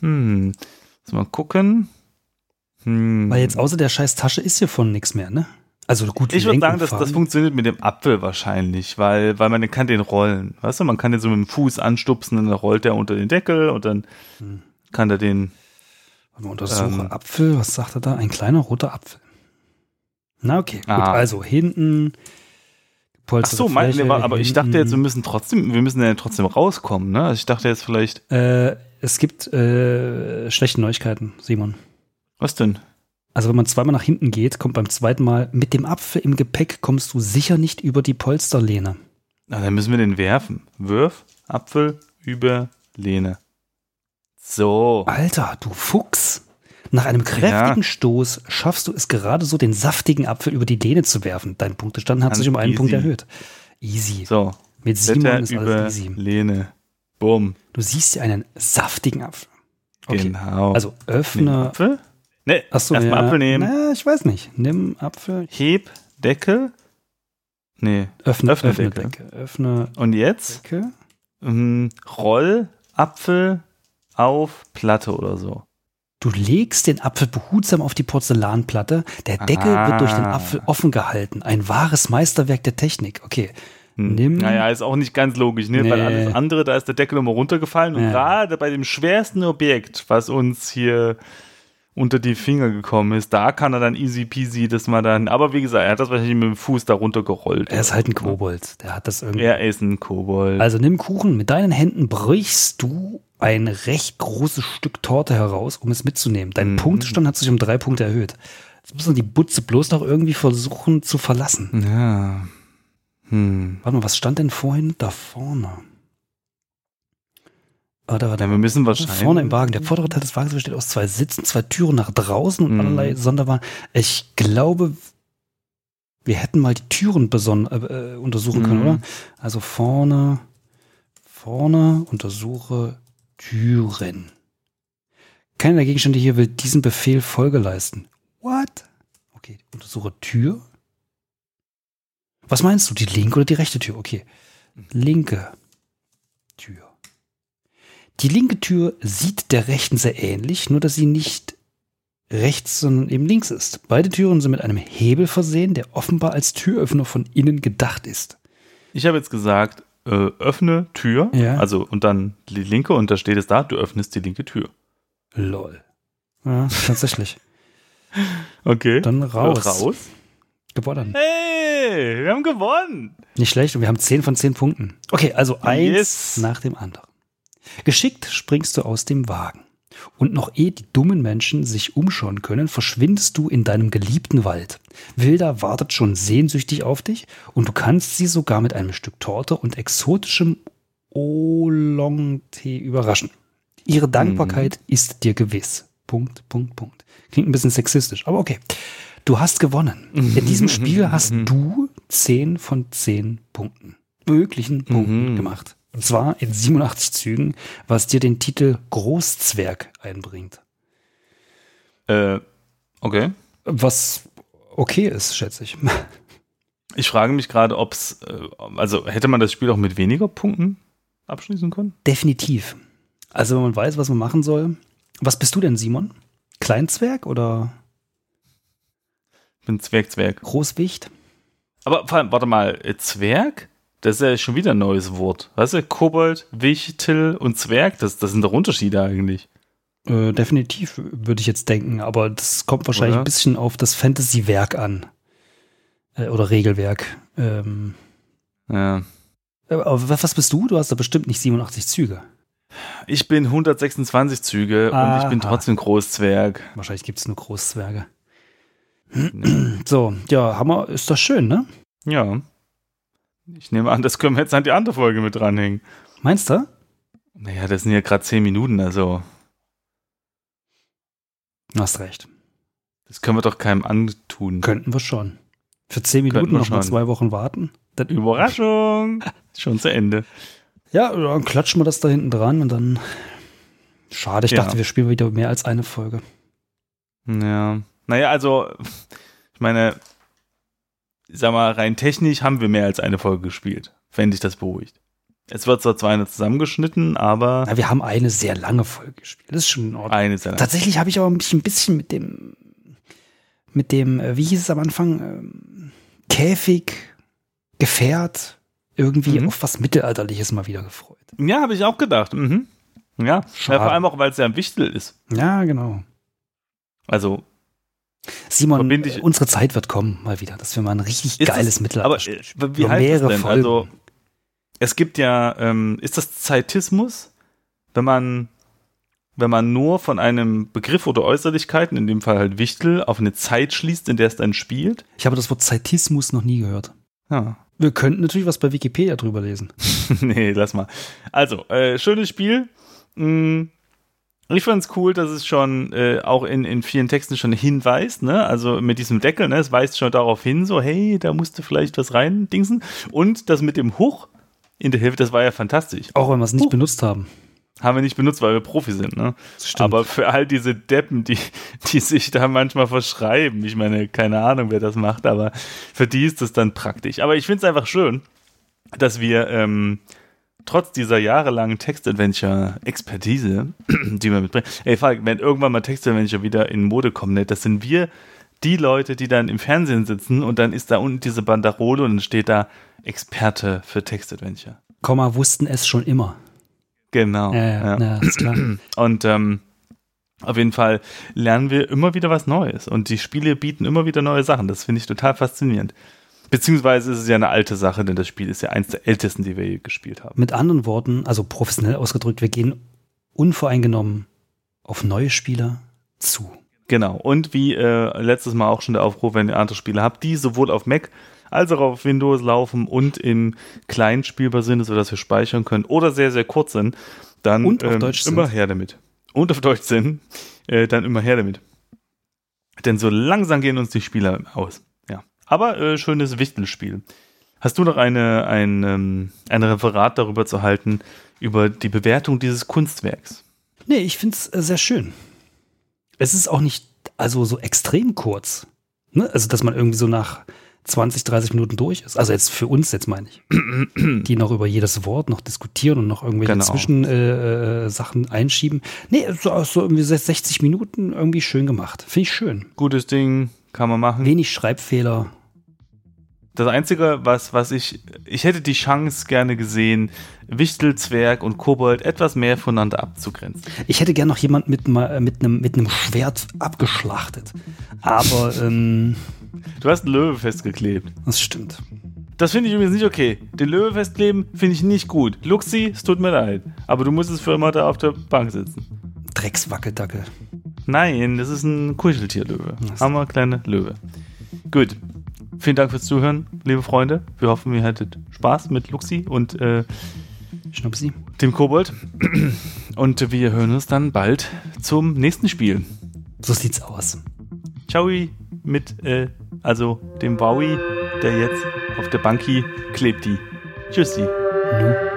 Speaker 1: Hm. Lass mal gucken. Hm.
Speaker 2: Weil jetzt außer der scheiß Tasche ist hier von nichts mehr, ne? Also gut,
Speaker 1: ich würde sagen, das, das funktioniert mit dem Apfel wahrscheinlich, weil, weil man kann den rollen. Weißt du, man kann den so mit dem Fuß anstupsen und dann rollt der unter den Deckel und dann
Speaker 2: Hm.
Speaker 1: kann er den.
Speaker 2: Mal, untersuche
Speaker 1: Ähm.
Speaker 2: Apfel, was sagt er da? Ein kleiner roter Apfel. Na okay, gut.
Speaker 1: Ah.
Speaker 2: Also hinten.
Speaker 1: Ach
Speaker 2: gepolsterte
Speaker 1: so, mein,
Speaker 2: Fläche,
Speaker 1: nee, aber ich dachte jetzt, wir müssen trotzdem, wir müssen ja trotzdem rauskommen, ne? Also ich dachte jetzt vielleicht,
Speaker 2: Äh, es gibt äh, schlechte Neuigkeiten, Simon.
Speaker 1: was denn?
Speaker 2: Also wenn man zweimal nach hinten geht, kommt beim zweiten Mal mit dem Apfel im Gepäck kommst du sicher nicht über die Polsterlehne.
Speaker 1: Na, dann müssen wir den werfen. Wirf, Apfel, über, Lehne. So.
Speaker 2: Alter, du Fuchs. Nach einem kräftigen
Speaker 1: Ja.
Speaker 2: Stoß schaffst du es gerade so, den saftigen Apfel über die Lehne zu werfen. Dein Punktestand hat
Speaker 1: Ganz
Speaker 2: sich um einen
Speaker 1: easy.
Speaker 2: Punkt erhöht. Easy.
Speaker 1: So.
Speaker 2: Mit Simon
Speaker 1: Blätter
Speaker 2: ist
Speaker 1: über,
Speaker 2: alles easy.
Speaker 1: Lehne. Bumm.
Speaker 2: Du siehst ja einen saftigen Apfel. Okay.
Speaker 1: Genau.
Speaker 2: Also
Speaker 1: Nimm
Speaker 2: öffne.
Speaker 1: Apfel? Ne,
Speaker 2: Achso,
Speaker 1: erstmal
Speaker 2: ja.
Speaker 1: Apfel nehmen.
Speaker 2: Na, ich weiß nicht. Nimm Apfel.
Speaker 1: Heb, Deckel. Nee.
Speaker 2: Öffne,
Speaker 1: Öffne
Speaker 2: öffne,
Speaker 1: Deckel.
Speaker 2: Decke. Öffne
Speaker 1: Und jetzt
Speaker 2: Decke.
Speaker 1: ähm, roll Apfel auf Platte oder so.
Speaker 2: Du legst den Apfel behutsam auf die Porzellanplatte. Der Deckel
Speaker 1: Ah.
Speaker 2: wird durch den Apfel offen gehalten. Ein wahres Meisterwerk der Technik. Okay.
Speaker 1: Hm.
Speaker 2: Nimm-
Speaker 1: Naja, ist auch nicht ganz logisch, ne?
Speaker 2: Nee.
Speaker 1: Weil alles andere, da ist der Deckel immer runtergefallen. Und
Speaker 2: Ja.
Speaker 1: gerade bei dem schwersten Objekt, was uns hier unter die Finger gekommen ist, da kann er dann easy peasy das mal dann. Aber wie gesagt, er hat das wahrscheinlich mit dem Fuß da runtergerollt.
Speaker 2: Er ist halt ein Kobold. Der hat das irgendwie.
Speaker 1: Er ist ein Kobold.
Speaker 2: Also nimm Kuchen. Mit deinen Händen brichst du ein recht großes Stück Torte heraus, um es mitzunehmen. Dein
Speaker 1: Mhm.
Speaker 2: Punktestand hat sich um drei Punkte erhöht. Jetzt müssen wir die Butze bloß noch irgendwie versuchen zu verlassen.
Speaker 1: ja. Hm.
Speaker 2: Warte mal, was stand denn vorhin da vorne? Warte, warte.
Speaker 1: Ja, wir müssen wahrscheinlich.
Speaker 2: Vorne im Wagen. Der vordere Teil des Wagens besteht aus zwei Sitzen, zwei Türen nach draußen und
Speaker 1: Mhm.
Speaker 2: allerlei Sonderwaren. Ich glaube, wir hätten mal die Türen beson äh, äh, untersuchen können,
Speaker 1: Mhm.
Speaker 2: oder? Also vorne, vorne untersuche Türen. Keiner der Gegenstände hier will diesem Befehl Folge leisten. What? Okay, untersuche Tür. Was meinst du, die linke oder die rechte Tür? Okay. Linke Tür. Die linke Tür sieht der rechten sehr ähnlich, nur dass sie nicht rechts, sondern eben links ist. Beide Türen sind mit einem Hebel versehen, der offenbar als Türöffner von innen gedacht ist.
Speaker 1: Ich habe jetzt gesagt, äh, öffne Tür.
Speaker 2: Ja.
Speaker 1: Also und dann die linke und da steht es da, du öffnest die linke Tür.
Speaker 2: Lol. Ja, tatsächlich. [LAUGHS]
Speaker 1: Okay.
Speaker 2: Dann raus.
Speaker 1: Raus.
Speaker 2: Gewonnen.
Speaker 1: Hey, wir haben gewonnen.
Speaker 2: Nicht schlecht und wir haben 10 von 10 Punkten. Okay, also eins
Speaker 1: Yes.
Speaker 2: nach dem anderen. Geschickt springst du aus dem Wagen. Und noch ehe die dummen Menschen sich umschauen können, verschwindest du in deinem geliebten Wald. Wilda wartet schon sehnsüchtig auf dich und du kannst sie sogar mit einem Stück Torte und exotischem Oolong-Tee überraschen. Ihre Dankbarkeit ist dir gewiss. Punkt, Punkt, Punkt. Klingt ein bisschen sexistisch, aber okay. Du hast gewonnen. In diesem Spiel hast du 10 von 10 Punkten. Möglichen Punkten
Speaker 1: Mhm.
Speaker 2: gemacht. Und zwar in 87 Zügen, was dir den Titel Großzwerg einbringt.
Speaker 1: Äh, okay.
Speaker 2: Was okay ist, schätze ich. [LAUGHS]
Speaker 1: Ich frage mich gerade, ob es, äh, also hätte man das Spiel auch mit weniger Punkten abschließen können?
Speaker 2: Definitiv. Also, wenn man weiß, was man machen soll. Was bist du denn, Simon? Kleinzwerg oder
Speaker 1: Ich bin Zwerg, Zwerg.
Speaker 2: Großwicht?
Speaker 1: Aber vor allem, warte mal, äh, Zwerg? Das ist ja schon wieder ein neues Wort. Weißt du, Kobold, Wichtel und Zwerg, das, das sind doch Unterschiede eigentlich.
Speaker 2: Äh, definitiv, würde ich jetzt denken, aber das kommt wahrscheinlich
Speaker 1: Oder?
Speaker 2: ein bisschen auf das Fantasy-Werk an. Äh, oder Regelwerk. Ähm,
Speaker 1: Ja.
Speaker 2: aber was bist du? Du hast da bestimmt nicht 87 Züge.
Speaker 1: Ich bin 126 Züge und ich bin
Speaker 2: Aha.
Speaker 1: trotzdem Großzwerg.
Speaker 2: Wahrscheinlich gibt es nur Großzwerge. So, ja, Hammer ist das schön, ne?
Speaker 1: Ja. Ich nehme an, das können wir jetzt an die andere Folge mit dranhängen.
Speaker 2: Meinst du?
Speaker 1: Naja, das sind ja gerade 10 Minuten, also
Speaker 2: Du hast recht.
Speaker 1: das können wir doch keinem antun.
Speaker 2: Könnten wir schon. Für 10
Speaker 1: Könnten
Speaker 2: Minuten noch mal zwei Wochen warten. Dann,
Speaker 1: Überraschung! [LAUGHS] Schon zu Ende.
Speaker 2: ja, dann klatschen wir das da hinten dran und dann. Schade, ich
Speaker 1: Ja.
Speaker 2: dachte, wir spielen wieder mehr als eine Folge.
Speaker 1: Ja. Naja, also, ich meine, sag mal, rein technisch haben wir mehr als eine Folge gespielt, wenn dich das beruhigt. Es wird zwar zwar eine zusammengeschnitten, aber
Speaker 2: Na, wir haben eine sehr lange Folge gespielt. Das ist schon in Ordnung.
Speaker 1: eine ist ja
Speaker 2: Tatsächlich habe ich aber mich ein bisschen mit dem, mit dem, äh, wie hieß es am Anfang, ähm, Käfig, Gefährt, irgendwie
Speaker 1: Mhm.
Speaker 2: auf was Mittelalterliches mal wieder gefreut.
Speaker 1: Ja, habe ich auch gedacht. Mhm. Ja. ja, vor allem auch, weil es ja ein Wichtel ist.
Speaker 2: Ja, genau.
Speaker 1: Also,
Speaker 2: Simon,
Speaker 1: ich-
Speaker 2: unsere Zeit wird kommen, mal wieder, dass wir mal ein richtig geiles
Speaker 1: das-
Speaker 2: Mittelalter
Speaker 1: aber äh, wie
Speaker 2: Über
Speaker 1: heißt das
Speaker 2: mehrere
Speaker 1: denn?
Speaker 2: Folgen.
Speaker 1: Also, es gibt ja, ähm, ist das Zeitismus, wenn man, wenn man nur von einem Begriff oder Äußerlichkeiten, in dem Fall halt Wichtel, auf eine Zeit schließt, in der es dann spielt?
Speaker 2: Ich habe das Wort Zeitismus noch nie gehört.
Speaker 1: Ja.
Speaker 2: Wir könnten natürlich was bei Wikipedia drüber lesen. [LAUGHS]
Speaker 1: nee, lass mal. Also, äh, schönes Spiel. Mm, Ich fand es cool, dass es schon äh, auch in, in vielen Texten schon hinweist, ne? Also mit diesem Deckel, ne? Es weist schon darauf hin, so, hey, da musste vielleicht was rein dingsen. Und das mit dem Huch in der Hilfe, das war ja fantastisch.
Speaker 2: Auch wenn wir es nicht
Speaker 1: Huch.
Speaker 2: benutzt haben.
Speaker 1: Haben wir nicht benutzt, weil wir Profi sind, ne? Aber für all diese Deppen, die, die sich da manchmal verschreiben, ich meine, keine Ahnung, wer das macht, aber für die ist das dann praktisch. Aber ich finde es einfach schön, dass wir ähm, trotz dieser jahrelangen Text-Adventure-Expertise, [CLEARS THROAT] die wir mitbringen, ey, Falk, wenn irgendwann mal Text-Adventure wieder in Mode kommt, ne, das sind wir die Leute, die dann im Fernsehen sitzen und dann ist da unten diese Banderole und dann steht da Experte für Text-Adventure.
Speaker 2: Komma wussten es schon immer.
Speaker 1: Genau.
Speaker 2: Ja, ja, ja. ist klar. [CLEARS THROAT]
Speaker 1: Und ähm, auf jeden Fall lernen wir immer wieder was Neues. Und die Spiele bieten immer wieder neue Sachen. Das finde ich total faszinierend. Beziehungsweise ist es ja eine alte Sache, denn das Spiel ist ja eins der ältesten, die wir je gespielt haben.
Speaker 2: Mit anderen Worten, also professionell ausgedrückt, wir gehen unvoreingenommen auf neue Spieler zu.
Speaker 1: Genau. Und wie äh, letztes Mal auch schon der Aufruf, wenn ihr andere Spiele habt, die sowohl auf Mac als auch auf Windows laufen und in klein spielbar sind, sodass wir speichern können oder sehr, sehr kurz sind, dann
Speaker 2: Und auf
Speaker 1: ähm,
Speaker 2: Deutsch sind.
Speaker 1: immer her damit. Und auf Deutsch sind, äh, dann immer her damit. Denn so langsam gehen uns die Spieler aus. Aber äh, schönes Wichtelspiel. Hast du noch eine, ein, ähm, ein Referat darüber zu halten, über die Bewertung dieses Kunstwerks?
Speaker 2: Nee, ich finde es äh, sehr schön. Es ist auch nicht also so extrem kurz. Ne? Also, dass man irgendwie so nach 20, 30 Minuten durch ist. Also jetzt für uns, jetzt meine ich. [CLEARS THROAT] Die noch über jedes Wort noch diskutieren und noch irgendwelche
Speaker 1: Genau.
Speaker 2: Zwischensachen äh, äh, einschieben. Nee, so, so irgendwie 60 Minuten irgendwie schön gemacht. Finde ich schön.
Speaker 1: Gutes Ding, kann man machen.
Speaker 2: Wenig Schreibfehler.
Speaker 1: Das Einzige, was, was ich, ich hätte die Chance gerne gesehen, Wichtel, Zwerg und Kobold etwas mehr voneinander abzugrenzen.
Speaker 2: Ich hätte gern noch jemand mit, ma- mit einem mit einem Schwert abgeschlachtet. Aber [LAUGHS] ähm,
Speaker 1: Du hast einen Löwe festgeklebt.
Speaker 2: das stimmt.
Speaker 1: Das finde ich übrigens nicht okay. Den Löwe festkleben finde ich nicht gut. Luxi, es tut mir leid. Aber du musst es für immer da auf der Bank sitzen.
Speaker 2: Dreckswackeldackel.
Speaker 1: Nein, das ist ein Kuscheltierlöwe. Hammer kleine Löwe. Gut. Vielen Dank fürs Zuhören, liebe Freunde. Wir hoffen, ihr hattet Spaß mit Luxi und äh,
Speaker 2: Schnupsi.
Speaker 1: dem Kobold. Und wir hören uns dann bald zum nächsten Spiel.
Speaker 2: So sieht's aus.
Speaker 1: Ciao mit, äh, also dem Wowi, der jetzt auf der Banki klebt die. Tschüssi.
Speaker 2: Nu.